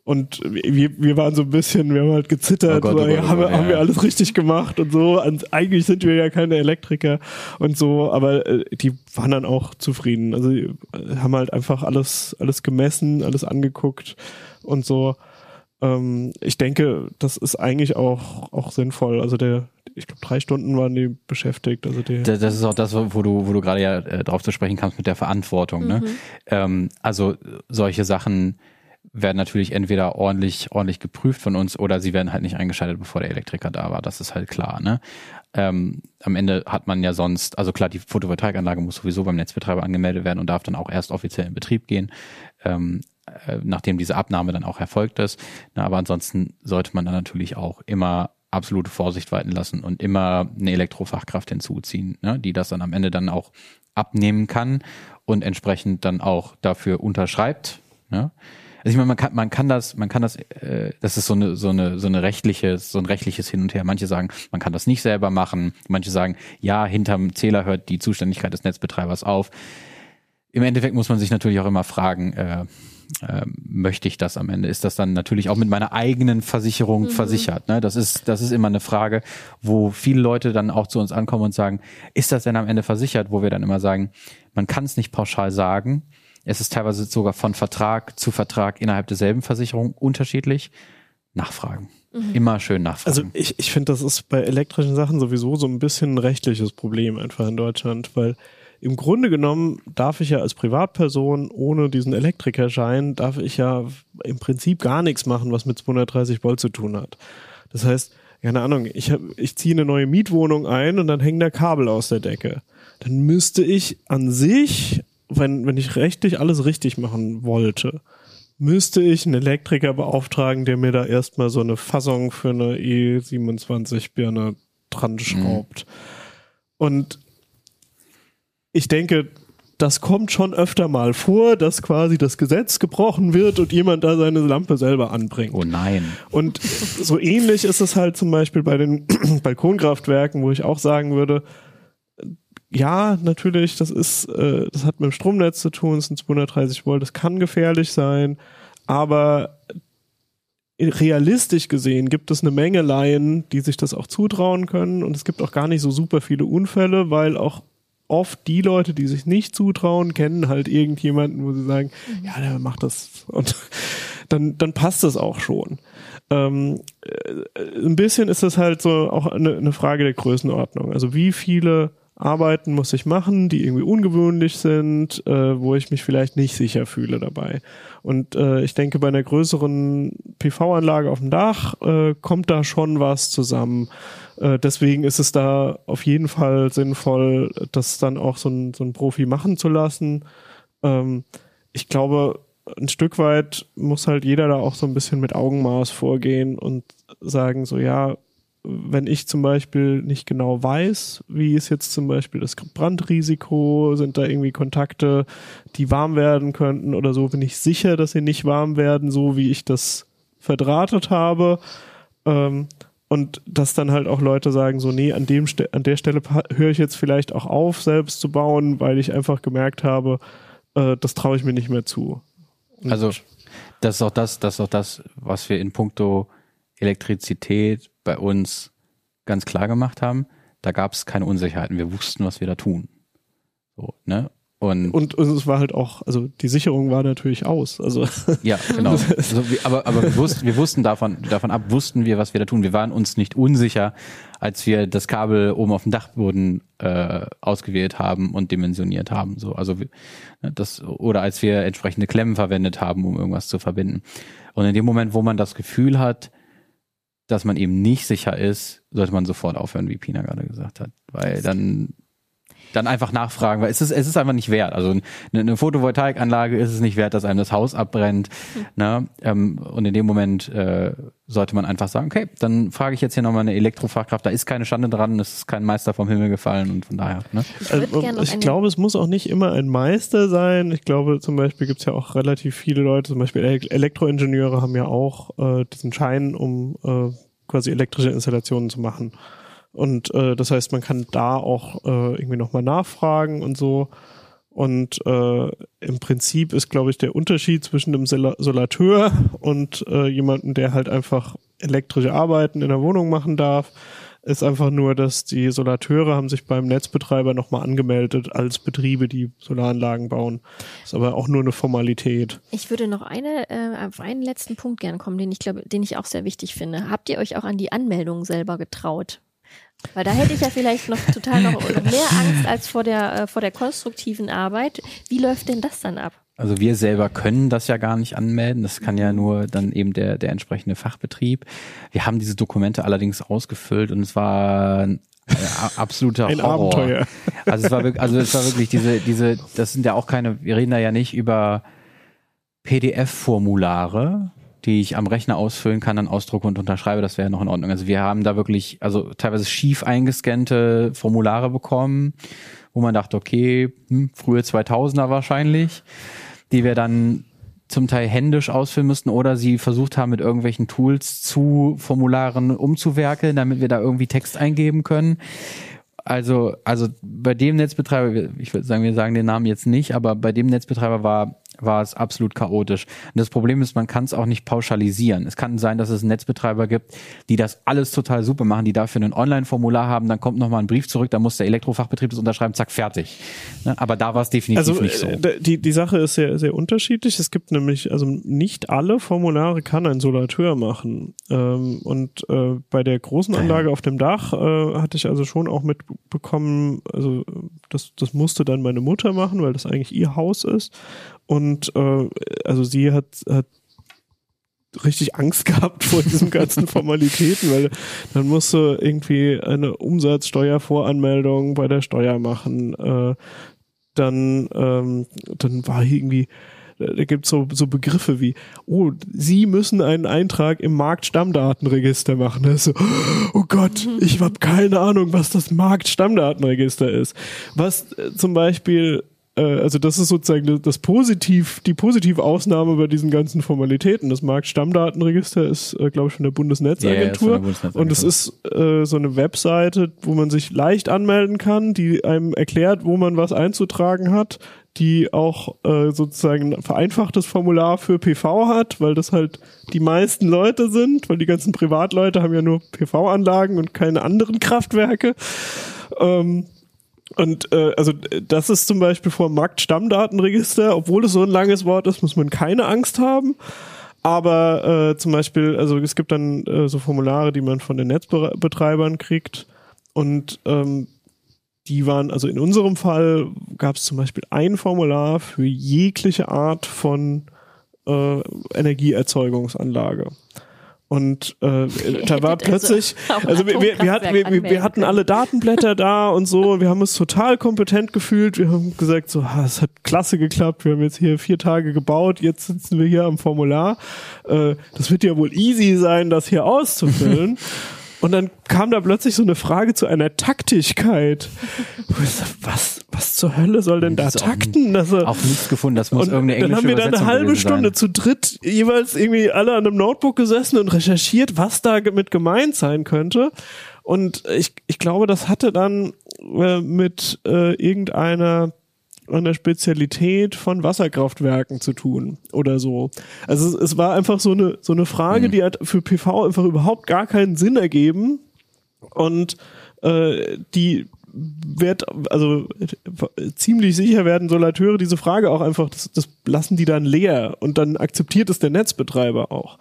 und wir, wir waren so ein bisschen, wir haben halt gezittert, Oh Gott, oh ja, Gott, oh haben, wir, Gott, haben ja, wir ja. alles richtig gemacht und so. Und eigentlich sind wir ja keine Elektriker und so, aber äh, die waren dann auch zufrieden. Also die äh, haben halt einfach alles, alles gemessen, alles angeguckt und so. Ähm, ich denke, das ist eigentlich auch, auch sinnvoll. Also der, ich glaube, drei Stunden waren die beschäftigt. Also die, Da- Das ist auch das, wo du, wo du gerade ja äh, drauf zu sprechen kamst mit der Verantwortung. Ne? Ähm, also solche Sachen werden natürlich entweder ordentlich, ordentlich geprüft von uns oder sie werden halt nicht eingeschaltet, bevor der Elektriker da war. Das ist halt klar. Ne? Ähm, am Ende hat man ja sonst, also klar, die Photovoltaikanlage muss sowieso beim Netzbetreiber angemeldet werden und darf dann auch erst offiziell in Betrieb gehen. Ähm, äh, nachdem diese Abnahme dann auch erfolgt ist. Na, aber ansonsten sollte man dann natürlich auch immer absolute Vorsicht walten lassen und immer eine Elektrofachkraft hinzuziehen, ne, die das dann am Ende dann auch abnehmen kann und entsprechend dann auch dafür unterschreibt. Ne? Also ich meine, man kann, man kann das, man kann das, äh, das ist so eine, so eine, so eine rechtliche, so ein rechtliches Hin und Her. Manche sagen, man kann das nicht selber machen. Manche sagen, ja, hinterm Zähler hört die Zuständigkeit des Netzbetreibers auf. Im Endeffekt muss man sich natürlich auch immer fragen, äh, äh, möchte ich das am Ende? Ist das dann natürlich auch mit meiner eigenen Versicherung versichert? Ne? Das ist, das ist immer eine Frage, wo viele Leute dann auch zu uns ankommen und sagen, ist das denn am Ende versichert? Wo wir dann immer sagen, man kann es nicht pauschal sagen. Es ist teilweise sogar von Vertrag zu Vertrag innerhalb derselben Versicherung unterschiedlich. Nachfragen. Immer schön nachfragen. Also ich, ich finde, das ist bei elektrischen Sachen sowieso so ein bisschen ein rechtliches Problem einfach in Deutschland, weil im Grunde genommen darf ich ja als Privatperson ohne diesen Elektrikerschein, darf ich ja im Prinzip gar nichts machen, was mit 230 Volt zu tun hat. Das heißt, keine Ahnung, ich, hab, ich ziehe eine neue Mietwohnung ein und dann hängen da Kabel aus der Decke. Dann müsste ich an sich, wenn, wenn ich rechtlich alles richtig machen wollte, müsste ich einen Elektriker beauftragen, der mir da erstmal so eine Fassung für eine E27-Birne dran schraubt. Und ich denke, das kommt schon öfter mal vor, dass quasi das Gesetz gebrochen wird und jemand da seine Lampe selber anbringt. oh nein. Und so ähnlich ist es halt zum Beispiel bei den Balkonkraftwerken, wo ich auch sagen würde, ja, natürlich, das ist, äh, das hat mit dem Stromnetz zu tun, es sind 230 Volt, das kann gefährlich sein, aber realistisch gesehen gibt es eine Menge Laien, die sich das auch zutrauen können und es gibt auch gar nicht so super viele Unfälle, weil auch oft die Leute, die sich nicht zutrauen, kennen halt irgendjemanden, wo sie sagen, ja, der macht das und dann, dann passt das auch schon. Ähm, äh, ein bisschen ist das halt so auch eine, eine Frage der Größenordnung. Also wie viele Arbeiten muss ich machen, die irgendwie ungewöhnlich sind, äh, wo ich mich vielleicht nicht sicher fühle dabei. Und äh, ich denke, bei einer größeren PV-Anlage auf dem Dach äh, kommt da schon was zusammen. Äh, deswegen ist es da auf jeden Fall sinnvoll, das dann auch so ein, so ein Profi machen zu lassen. Ähm, ich glaube, ein Stück weit muss halt jeder da auch so ein bisschen mit Augenmaß vorgehen und sagen so, ja, wenn ich zum Beispiel nicht genau weiß, wie ist jetzt zum Beispiel das Brandrisiko, sind da irgendwie Kontakte, die warm werden könnten oder so, bin ich sicher, dass sie nicht warm werden, so wie ich das verdrahtet habe. Ähm, und dass dann halt auch Leute sagen, so, nee, an, dem an der Stelle höre ich jetzt vielleicht auch auf, selbst zu bauen, weil ich einfach gemerkt habe, äh, das traue ich mir nicht mehr zu. Und Also das ist auch das, das ist auch das, was wir in puncto Elektrizität bei uns ganz klar gemacht haben. Da gab es keine Unsicherheiten. Wir wussten, was wir da tun. So, ne? Und, Und, und es war halt auch, also die Sicherung war natürlich aus. Also ja, genau. So, wir, aber aber wir, wussten, wir wussten davon, davon ab, wussten wir, was wir da tun. Wir waren uns nicht unsicher, als wir das Kabel oben auf dem Dachboden äh, ausgewählt haben und dimensioniert haben. So, also ne, das oder als wir entsprechende Klemmen verwendet haben, um irgendwas zu verbinden. Und in dem Moment, wo man das Gefühl hat, dass man eben nicht sicher ist, sollte man sofort aufhören, wie Pina gerade gesagt hat, weil dann dann einfach nachfragen, weil es ist, es ist einfach nicht wert. Also eine, Photovoltaikanlage ist es nicht wert, dass einem das Haus abbrennt. Ne? Ähm, und in dem Moment äh, sollte man einfach sagen, okay, dann frage ich jetzt hier nochmal eine Elektrofachkraft. Da ist keine Schande dran, es ist kein Meister vom Himmel gefallen und von daher. Ne? Ich würde Also, gerne noch ich glaube, es muss auch nicht immer ein Meister sein. Ich glaube, zum Beispiel gibt es ja auch relativ viele Leute, zum Beispiel Ele- Elektroingenieure haben ja auch äh, diesen Schein, um äh, quasi elektrische Installationen zu machen. Und äh, das heißt, man kann da auch äh, irgendwie nochmal nachfragen und so. Und äh, im Prinzip ist, glaube ich, der Unterschied zwischen einem Sol Solateur und äh, jemandem, der halt einfach elektrische Arbeiten in der Wohnung machen darf, ist einfach nur, dass die Solateure haben sich beim Netzbetreiber nochmal angemeldet als Betriebe, die Solaranlagen bauen. Ist aber auch nur eine Formalität. Ich würde noch eine, äh, auf einen letzten Punkt gern kommen, den ich glaube, den ich auch sehr wichtig finde. Habt ihr euch auch an die Anmeldung selber getraut? Weil da hätte ich ja vielleicht noch total noch mehr Angst als vor der, äh, vor der konstruktiven Arbeit. Wie läuft denn das dann ab? Also wir selber können das ja gar nicht anmelden. Das kann ja nur dann eben der, der entsprechende Fachbetrieb. Wir haben diese Dokumente allerdings ausgefüllt und es war ein äh, absoluter Ein Horror. Abenteuer. Also es war wirklich, also es war wirklich diese, diese, das sind ja auch keine, wir reden da ja nicht über PDF-Formulare, die ich am Rechner ausfüllen kann, dann ausdrucke und unterschreibe, das wäre noch in Ordnung. Also wir haben da wirklich, also teilweise schief eingescannte Formulare bekommen, wo man dachte, okay, hm, frühe 2000er wahrscheinlich, die wir dann zum Teil händisch ausfüllen müssten oder sie versucht haben, mit irgendwelchen Tools zu Formularen umzuwerkeln, damit wir da irgendwie Text eingeben können. Also, also bei dem Netzbetreiber, ich würde sagen, wir sagen den Namen jetzt nicht, aber bei dem Netzbetreiber war war es absolut chaotisch. Und das Problem ist, man kann es auch nicht pauschalisieren. Es kann sein, dass es Netzbetreiber gibt, die das alles total super machen, die dafür ein Online-Formular haben, dann kommt nochmal ein Brief zurück, da muss der Elektrofachbetrieb das unterschreiben, zack, fertig. Ne? Aber da war es definitiv Also nicht so. äh, die, die Sache ist sehr, sehr unterschiedlich. Es gibt nämlich, also nicht alle Formulare kann ein Solateur machen. Ähm, und äh, bei der großen Anlage auf dem Dach äh, hatte ich also schon auch mitbekommen, also das, das musste dann meine Mutter machen, weil das eigentlich ihr Haus ist. Und äh, also sie hat, hat richtig Angst gehabt vor diesen ganzen Formalitäten, weil dann musst du irgendwie eine Umsatzsteuervoranmeldung bei der Steuer machen. Äh, dann, ähm, dann war irgendwie, da gibt es so, so Begriffe wie, oh, Sie müssen einen Eintrag im Marktstammdatenregister machen. Das ist so, oh Gott, ich habe keine Ahnung, was das Marktstammdatenregister ist. Was äh, zum Beispiel also das ist sozusagen das Positiv, die positive Ausnahme bei diesen ganzen Formalitäten. Das Marktstammdatenregister ist, äh, glaube ich, von der Bundesnetzagentur. Der Bundesnetzagentur. und es ist äh, so eine Webseite, wo man sich leicht anmelden kann, die einem erklärt, wo man was einzutragen hat, die auch äh, sozusagen ein vereinfachtes Formular für PV hat, weil das halt die meisten Leute sind, weil die ganzen Privatleute haben ja nur PV-Anlagen und keine anderen Kraftwerke. Ähm, und äh, also das ist zum Beispiel vor dem Marktstammdatenregister, obwohl es so ein langes Wort ist, muss man keine Angst haben. Aber äh, zum Beispiel, also es gibt dann äh, so Formulare, die man von den Netzbetreibern kriegt. Und ähm, die waren, also in unserem Fall gab es zum Beispiel ein Formular für jegliche Art von äh, Energieerzeugungsanlage. Und äh, da war also plötzlich, also wir, wir, wir, hatten, wir, wir, hatten alle Datenblätter da und so, und wir haben uns total kompetent gefühlt. Wir haben gesagt, so, ah, es hat klasse geklappt, wir haben jetzt hier vier Tage gebaut, jetzt sitzen wir hier am Formular. Äh, das wird ja wohl easy sein, das hier auszufüllen. Und dann kam da plötzlich so eine Frage zu einer Taktigkeit. Was, was zur Hölle soll denn da auch- takten? dass er- Auch nichts gefunden, das muss und irgendeine dann englische haben wir da eine halbe Stunde sein. zu dritt jeweils irgendwie alle an einem Notebook gesessen und recherchiert, was da mit gemeint sein könnte. Und ich, ich glaube, das hatte dann äh, mit äh, irgendeiner einer Spezialität von Wasserkraftwerken zu tun oder so. Also es, es war einfach so eine so eine Frage, die hat für PV einfach überhaupt gar keinen Sinn ergeben und äh, die wird, also ziemlich sicher werden Solateure diese Frage auch einfach, das, das lassen die dann leer und dann akzeptiert es der Netzbetreiber auch.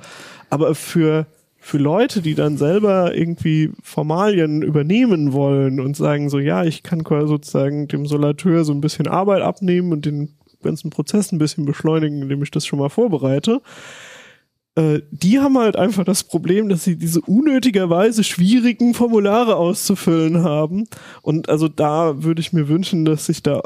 Aber für, für Leute, die dann selber irgendwie Formalien übernehmen wollen und sagen so, ja, ich kann quasi sozusagen dem Solateur so ein bisschen Arbeit abnehmen und den ganzen Prozess ein bisschen beschleunigen, indem ich das schon mal vorbereite, äh, die haben halt einfach das Problem, dass sie diese unnötigerweise schwierigen Formulare auszufüllen haben. Und also da würde ich mir wünschen, dass sich da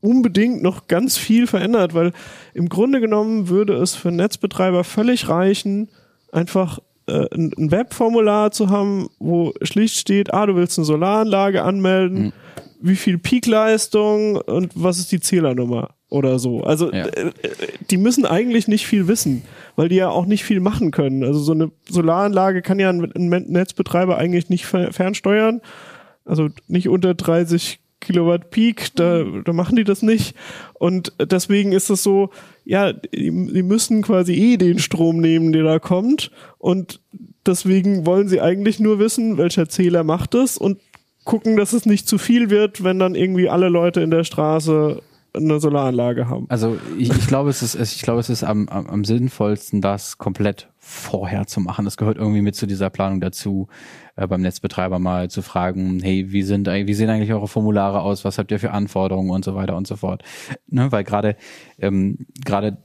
unbedingt noch ganz viel verändert, weil im Grunde genommen würde es für Netzbetreiber völlig reichen, einfach äh, ein, Webformular zu haben, wo schlicht steht, ah, du willst eine Solaranlage anmelden, wie viel Peakleistung und was ist die Zählernummer. oder so. Also Ja. äh, die müssen eigentlich nicht viel wissen, weil die ja auch nicht viel machen können. Also so eine Solaranlage kann ja ein, ein Netzbetreiber eigentlich nicht fer- fernsteuern. Also nicht unter 30 Kilowatt Peak, da, da machen die das nicht. Und deswegen ist es so, ja, die, die müssen quasi eh den Strom nehmen, der da kommt. Und deswegen wollen sie eigentlich nur wissen, welcher Zähler macht es und gucken, dass es nicht zu viel wird, wenn dann irgendwie alle Leute in der Straße eine Solaranlage haben. Also ich, ich glaube, es ist, ich glaube, es ist am, am, am sinnvollsten, das komplett vorher zu machen. Das gehört irgendwie mit zu dieser Planung dazu, äh, beim Netzbetreiber mal zu fragen, hey, wie sind, wie sehen eigentlich eure Formulare aus? Was habt ihr für Anforderungen und so weiter und so fort? Ne, weil gerade, ähm, gerade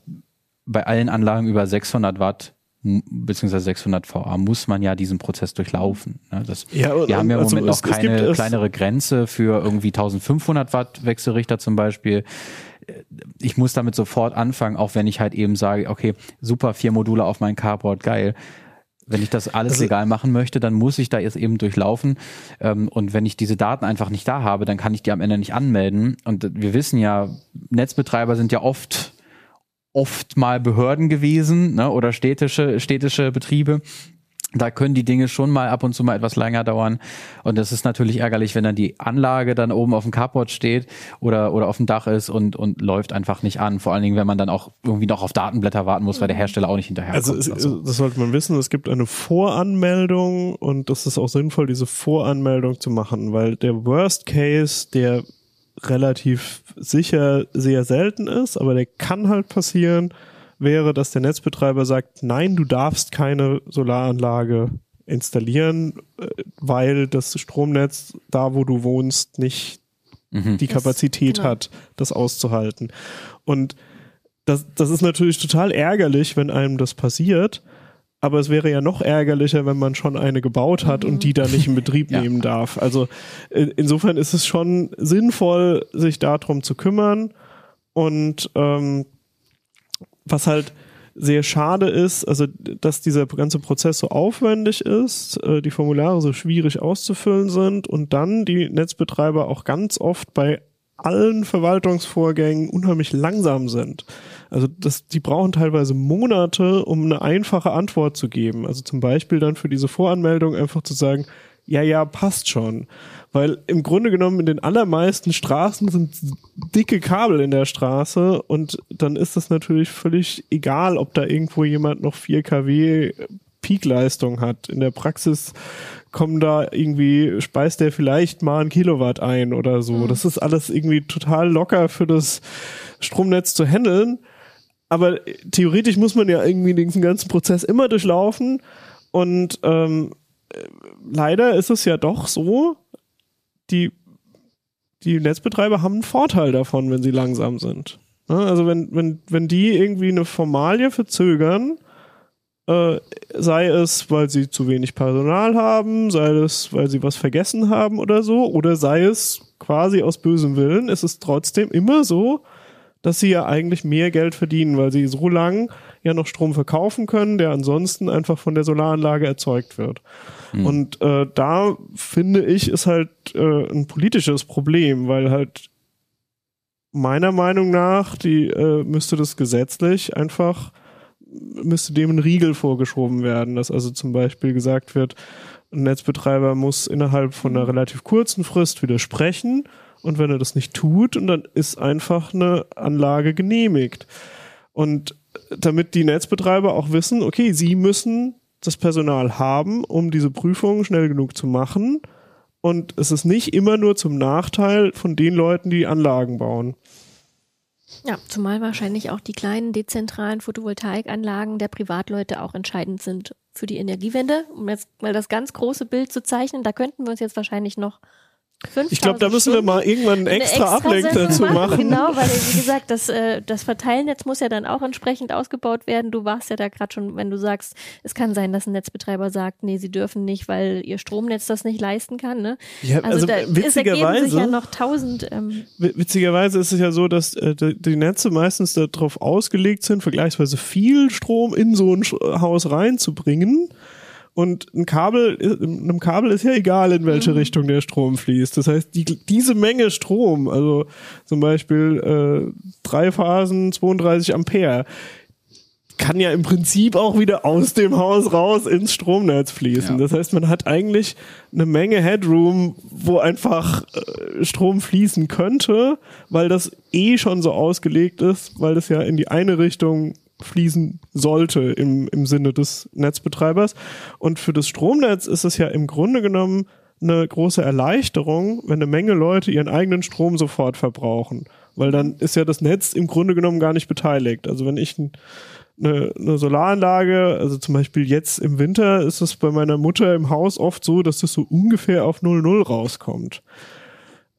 bei allen Anlagen über 600 Watt beziehungsweise 600 VA muss man ja diesen Prozess durchlaufen. Ne? Das, Ja, wir haben ja im also Moment noch es keine es- kleinere Grenze für irgendwie 1500 Watt Wechselrichter zum Beispiel ich muss damit sofort anfangen, auch wenn ich halt eben sage, okay, super, vier Module auf mein Carport, geil. Wenn ich das alles Also- legal machen möchte, dann muss ich da jetzt eben durchlaufen. Ähm, und wenn ich diese Daten einfach nicht da habe, dann kann ich die am Ende nicht anmelden. Und wir wissen ja, Netzbetreiber sind ja oft, oft mal Behörden gewesen ne, oder städtische, städtische Betriebe. Da können die Dinge schon mal ab und zu mal etwas länger dauern. Und das ist natürlich ärgerlich, wenn dann die Anlage dann oben auf dem Carport steht oder, oder auf dem Dach ist und, und läuft einfach nicht an. Vor allen Dingen, wenn man dann auch irgendwie noch auf Datenblätter warten muss, weil der Hersteller auch nicht hinterherkommt. Also es, oder so. das sollte man wissen, es gibt eine Voranmeldung und das ist auch sinnvoll, diese Voranmeldung zu machen, weil der Worst Case, der relativ sicher sehr selten ist, aber der kann halt passieren, wäre, dass der Netzbetreiber sagt, nein, du darfst keine Solaranlage installieren, äh, weil das Stromnetz da, wo du wohnst, nicht Mhm. die Das- Kapazität genau. hat, das auszuhalten. Und das, das ist natürlich total ärgerlich, wenn einem das passiert. Aber es wäre ja noch ärgerlicher, wenn man schon eine gebaut hat und die dann nicht in Betrieb Ja. nehmen darf. Also äh, insofern ist es schon sinnvoll, sich darum zu kümmern. Und ähm, was halt sehr schade ist, also dass dieser ganze Prozess so aufwendig ist, äh, die Formulare so schwierig auszufüllen sind und dann die Netzbetreiber auch ganz oft bei allen Verwaltungsvorgängen unheimlich langsam sind. Also das, die brauchen teilweise Monate, um eine einfache Antwort zu geben. Also zum Beispiel dann für diese Voranmeldung einfach zu sagen, ja, ja, passt schon. Weil im Grunde genommen in den allermeisten Straßen sind dicke Kabel in der Straße und dann ist es natürlich völlig egal, ob da irgendwo jemand noch 4 kW Peakleistung hat. In der Praxis kommen da irgendwie, speist der vielleicht mal ein Kilowatt ein oder so. Das ist alles irgendwie total locker für das Stromnetz zu handeln. Aber theoretisch muss man ja irgendwie diesen ganzen Prozess immer durchlaufen. Und ähm, äh, leider ist es ja doch so, die, die Netzbetreiber haben einen Vorteil davon, wenn sie langsam sind. Ne? Also wenn, wenn, wenn die irgendwie eine Formalie verzögern, äh, sei es, weil sie zu wenig Personal haben, sei es, weil sie was vergessen haben oder so, oder sei es quasi aus bösem Willen, ist es trotzdem immer so, dass sie ja eigentlich mehr Geld verdienen, weil sie so lang ja noch Strom verkaufen können, der ansonsten einfach von der Solaranlage erzeugt wird. Und äh, da finde ich, ist halt äh, ein politisches Problem, weil halt meiner Meinung nach, die äh, müsste das gesetzlich einfach müsste dem ein Riegel vorgeschoben werden, dass also zum Beispiel gesagt wird, ein Netzbetreiber muss innerhalb von einer relativ kurzen Frist widersprechen und wenn er das nicht tut, und dann ist einfach eine Anlage genehmigt. Und damit die Netzbetreiber auch wissen, okay, sie müssen das Personal haben, um diese Prüfung schnell genug zu machen. Und es ist nicht immer nur zum Nachteil von den Leuten, die Anlagen bauen. Ja, zumal wahrscheinlich auch die kleinen dezentralen Photovoltaikanlagen der Privatleute auch entscheidend sind für die Energiewende. Um jetzt mal das ganz große Bild zu zeichnen, da könnten wir uns jetzt wahrscheinlich noch Ich glaube, da müssen wir mal irgendwann einen eine extra Ablenk dazu machen. Genau, weil wie gesagt, das, äh, das Verteilnetz muss ja dann auch entsprechend ausgebaut werden. Du warst ja da gerade schon, wenn du sagst, es kann sein, dass ein Netzbetreiber sagt, nee, sie dürfen nicht, weil ihr Stromnetz das nicht leisten kann. Ne? Ja, Also, also da es ergeben sich witzigerweise- ja noch tausend. Ähm, Wi- Witzigerweise ist es ja so, dass äh, die Netze meistens darauf ausgelegt sind, vergleichsweise viel Strom in so ein Haus reinzubringen. Und ein Kabel, einem Kabel ist ja egal, in welche Richtung der Strom fließt. Das heißt, die, diese Menge Strom, also zum Beispiel äh, drei Phasen, 32 Ampere, kann ja im Prinzip auch wieder aus dem Haus raus ins Stromnetz fließen. Ja. Das heißt, man hat eigentlich eine Menge Headroom, wo einfach äh, Strom fließen könnte, weil das eh schon so ausgelegt ist, weil das ja in die eine Richtung fließen sollte im, im Sinne des Netzbetreibers. Und für das Stromnetz ist es ja im Grunde genommen eine große Erleichterung, wenn eine Menge Leute ihren eigenen Strom sofort verbrauchen. Weil dann ist ja das Netz im Grunde genommen gar nicht beteiligt. Also wenn ich ein eine, eine Solaranlage, also zum Beispiel jetzt im Winter ist es bei meiner Mutter im Haus oft so, dass das so ungefähr auf 0,0 rauskommt.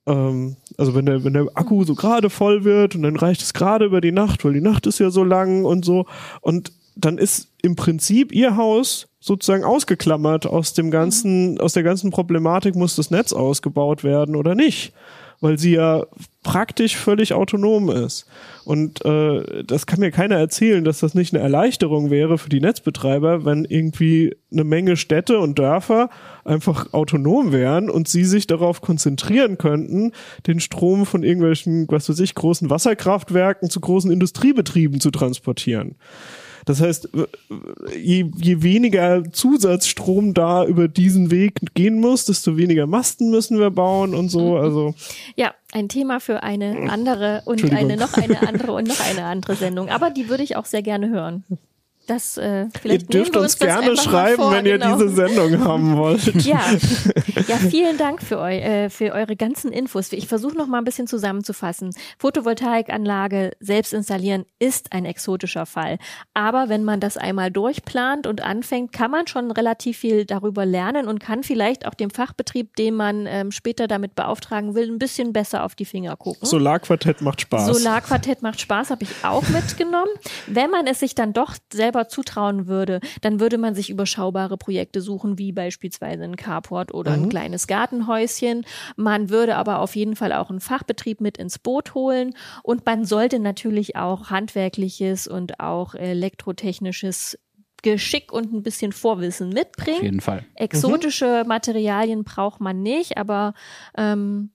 Ähm, also wenn der, wenn der Akku so gerade voll wird und dann reicht es gerade über die Nacht, weil die Nacht ist ja so lang und so. Und dann ist im Prinzip ihr Haus sozusagen ausgeklammert aus dem ganzen, aus der ganzen Problematik, muss das Netz ausgebaut werden oder nicht weil sie ja praktisch völlig autonom ist. Und äh, das kann mir keiner erzählen, dass das nicht eine Erleichterung wäre für die Netzbetreiber, wenn irgendwie eine Menge Städte und Dörfer einfach autonom wären und sie sich darauf konzentrieren könnten, den Strom von irgendwelchen, was weiß ich, großen Wasserkraftwerken zu großen Industriebetrieben zu transportieren. Das heißt, je, je weniger Zusatzstrom da über diesen Weg gehen muss, desto weniger Masten müssen wir bauen und so. Also Ja, ein Thema für eine andere und eine noch eine andere und noch eine andere Sendung. Aber die würde ich auch sehr gerne hören. Das, äh, ihr dürft uns das gerne schreiben, vor, wenn ihr genau. diese Sendung haben wollt. Ja, ja, vielen Dank für, eu, äh, für eure ganzen Infos. Ich versuche noch mal ein bisschen zusammenzufassen. Photovoltaikanlage selbst installieren ist ein exotischer Fall. Aber wenn man das einmal durchplant und anfängt, kann man schon relativ viel darüber lernen und kann vielleicht auch dem Fachbetrieb, den man ähm, später damit beauftragen will, ein bisschen besser auf die Finger gucken. Solarquartett macht Spaß. Solarquartett macht Spaß, habe ich auch mitgenommen. Wenn man es sich dann doch selber zutrauen würde, dann würde man sich überschaubare Projekte suchen, wie beispielsweise ein Carport oder ein kleines Gartenhäuschen. Man würde aber auf jeden Fall auch einen Fachbetrieb mit ins Boot holen und man sollte natürlich auch handwerkliches und auch elektrotechnisches Geschick und ein bisschen Vorwissen mitbringen. Auf jeden Fall. Exotische Materialien braucht man nicht, aber ähm,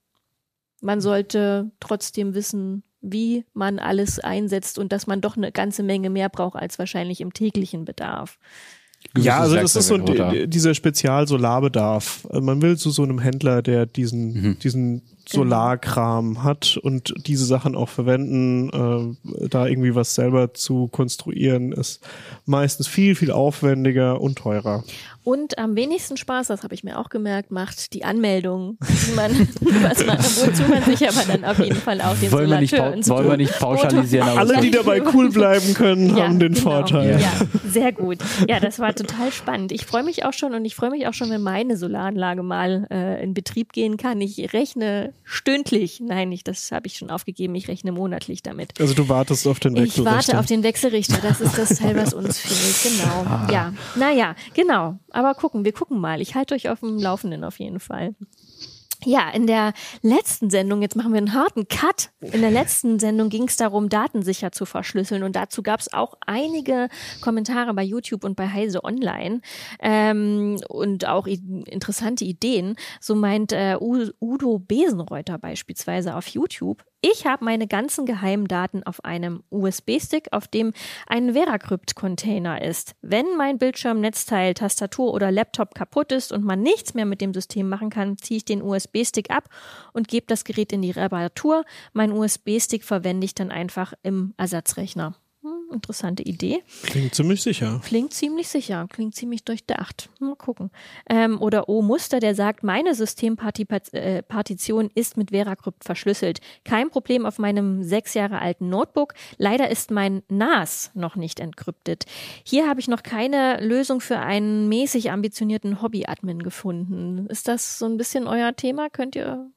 man sollte trotzdem wissen, wie man alles einsetzt und dass man doch eine ganze Menge mehr braucht als wahrscheinlich im täglichen Bedarf. Ja, also das ist so oder- dieser Spezialsolarbedarf. Äh, Man will zu so einem Händler, der diesen, Mhm. diesen Solarkram hat und diese Sachen auch verwenden, äh, da irgendwie was selber zu konstruieren, ist meistens viel, viel aufwendiger und teurer. Und am wenigsten Spaß, das habe ich mir auch gemerkt, macht die Anmeldung, die man, was man, wozu man sich aber dann auf jeden Fall auch den Wollen wir nicht, Solateur pau ins wollen wir nicht pauschalisieren, Alle, die dabei cool bleiben können, haben den genau. Vorteil. Ja, sehr gut. Ja, das war total spannend. Ich freue mich auch schon und ich freue mich auch schon, wenn meine Solaranlage mal äh, in Betrieb gehen kann. Ich rechne stündlich. Nein, nicht, das habe ich schon aufgegeben. Ich rechne monatlich damit. Also du wartest auf den Ich Wechselrichter. warte auf den Wechselrichter. Das ist das Teil, was uns fehlt. Genau. Ah. Ja, naja, genau. Aber gucken, wir gucken mal. Ich halte euch auf dem Laufenden auf jeden Fall. Ja, in der letzten Sendung, jetzt machen wir einen harten Cut. In der letzten Sendung ging es darum, Daten sicher zu verschlüsseln. Und dazu gab es auch einige Kommentare bei YouTube und bei Heise Online ähm, und auch interessante Ideen. So meint äh, Udo Besenreuter beispielsweise auf YouTube. Ich habe meine ganzen geheimen Daten auf einem USB-Stick, auf dem ein Veracrypt-Container ist. Wenn mein Bildschirm, Netzteil, Tastatur oder Laptop kaputt ist und man nichts mehr mit dem System machen kann, ziehe ich den USB-Stick ab und gebe das Gerät in die Reparatur. Mein USB-Stick verwende ich dann einfach im Ersatzrechner. Interessante Idee. Klingt ziemlich sicher. Klingt ziemlich sicher, klingt ziemlich durchdacht. Mal gucken. Ähm, oder O Muster, der sagt, meine Systempartition ist mit Veracrypt verschlüsselt. Kein Problem auf meinem sechs Jahre alten Notebook. Leider ist mein NAS noch nicht entkryptet. Hier habe ich noch keine Lösung für einen mäßig ambitionierten Hobby-Admin gefunden. Ist das so ein bisschen euer Thema? Könnt ihr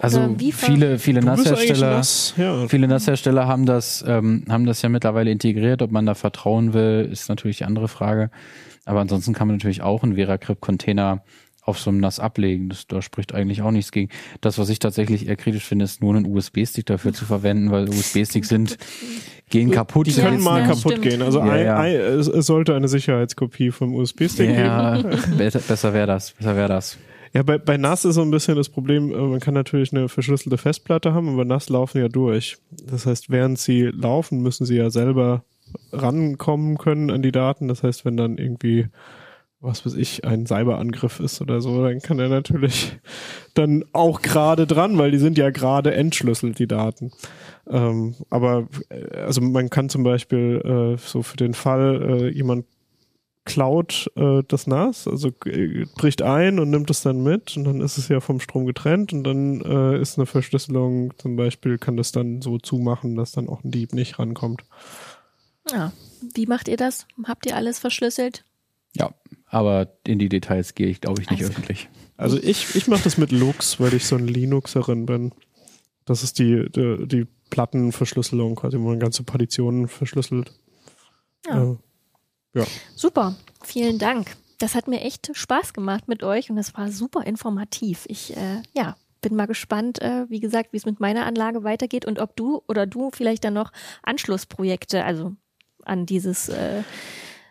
Also ver- viele, viele NAS-Hersteller, nass. Ja. viele NAS-Hersteller haben das, ähm, haben das ja mittlerweile integriert. Ob man da vertrauen will, ist natürlich die andere Frage. Aber ansonsten kann man natürlich auch einen Veracrypt-Container auf so einem NAS ablegen. Das, da spricht eigentlich auch nichts gegen. Das, was ich tatsächlich eher kritisch finde, ist nur einen USB-Stick dafür zu verwenden, weil USB-Sticks sind, gehen kaputt. Die können mal ja, kaputt stimmt. gehen. Also Ja, ja. Ein, es, es sollte eine Sicherheitskopie vom USB-Stick geben. besser wäre das. Besser wäre das. Ja, bei, bei NAS ist so ein bisschen das Problem, äh, man kann natürlich eine verschlüsselte Festplatte haben, aber NAS laufen ja durch. Das heißt, während sie laufen, müssen sie ja selber rankommen können an die Daten. Das heißt, wenn dann irgendwie, was weiß ich, ein Cyberangriff ist oder so, dann kann er natürlich dann auch gerade dran, weil die sind ja gerade entschlüsselt, die Daten. Ähm, aber äh, also man kann zum Beispiel äh, so für den Fall, äh, jemand klaut äh, das NAS, also äh, bricht ein und nimmt es dann mit und dann ist es ja vom Strom getrennt und dann äh, ist eine Verschlüsselung zum Beispiel, kann das dann so zumachen, dass dann auch ein Dieb nicht rankommt. Ja. Wie macht ihr das? Habt ihr alles verschlüsselt? Ja, aber in die Details gehe ich, glaube ich, nicht Also- öffentlich. Also ich, ich mache das mit Lux, weil ich so ein Linuxerin bin. Das ist die, die, die Plattenverschlüsselung, quasi, wo man ganze Partitionen verschlüsselt. Ja. Äh, Super, vielen Dank. Das hat mir echt Spaß gemacht mit euch und es war super informativ. Ich äh, ja, bin mal gespannt, äh, wie gesagt, wie es mit meiner Anlage weitergeht und ob du oder du vielleicht dann noch Anschlussprojekte, also an dieses äh,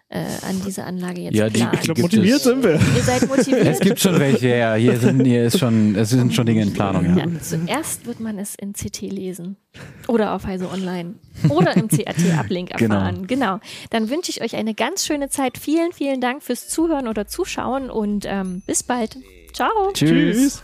äh, an diese Anlage jetzt Ja, die- planen. ich glaube, motiviert es- sind wir. Ihr seid motiviert. Es gibt schon welche, ja. Hier sind, hier ist schon, es sind schon Dinge in Planung, ja. Ja, zuerst wird man es in CT lesen oder auf Heise Online oder im CAT-Uplink Genau. erfahren. Genau. Dann wünsche ich euch eine ganz schöne Zeit. Vielen, vielen Dank fürs Zuhören oder Zuschauen und ähm, bis bald. Ciao. Tschüss. Tschüss.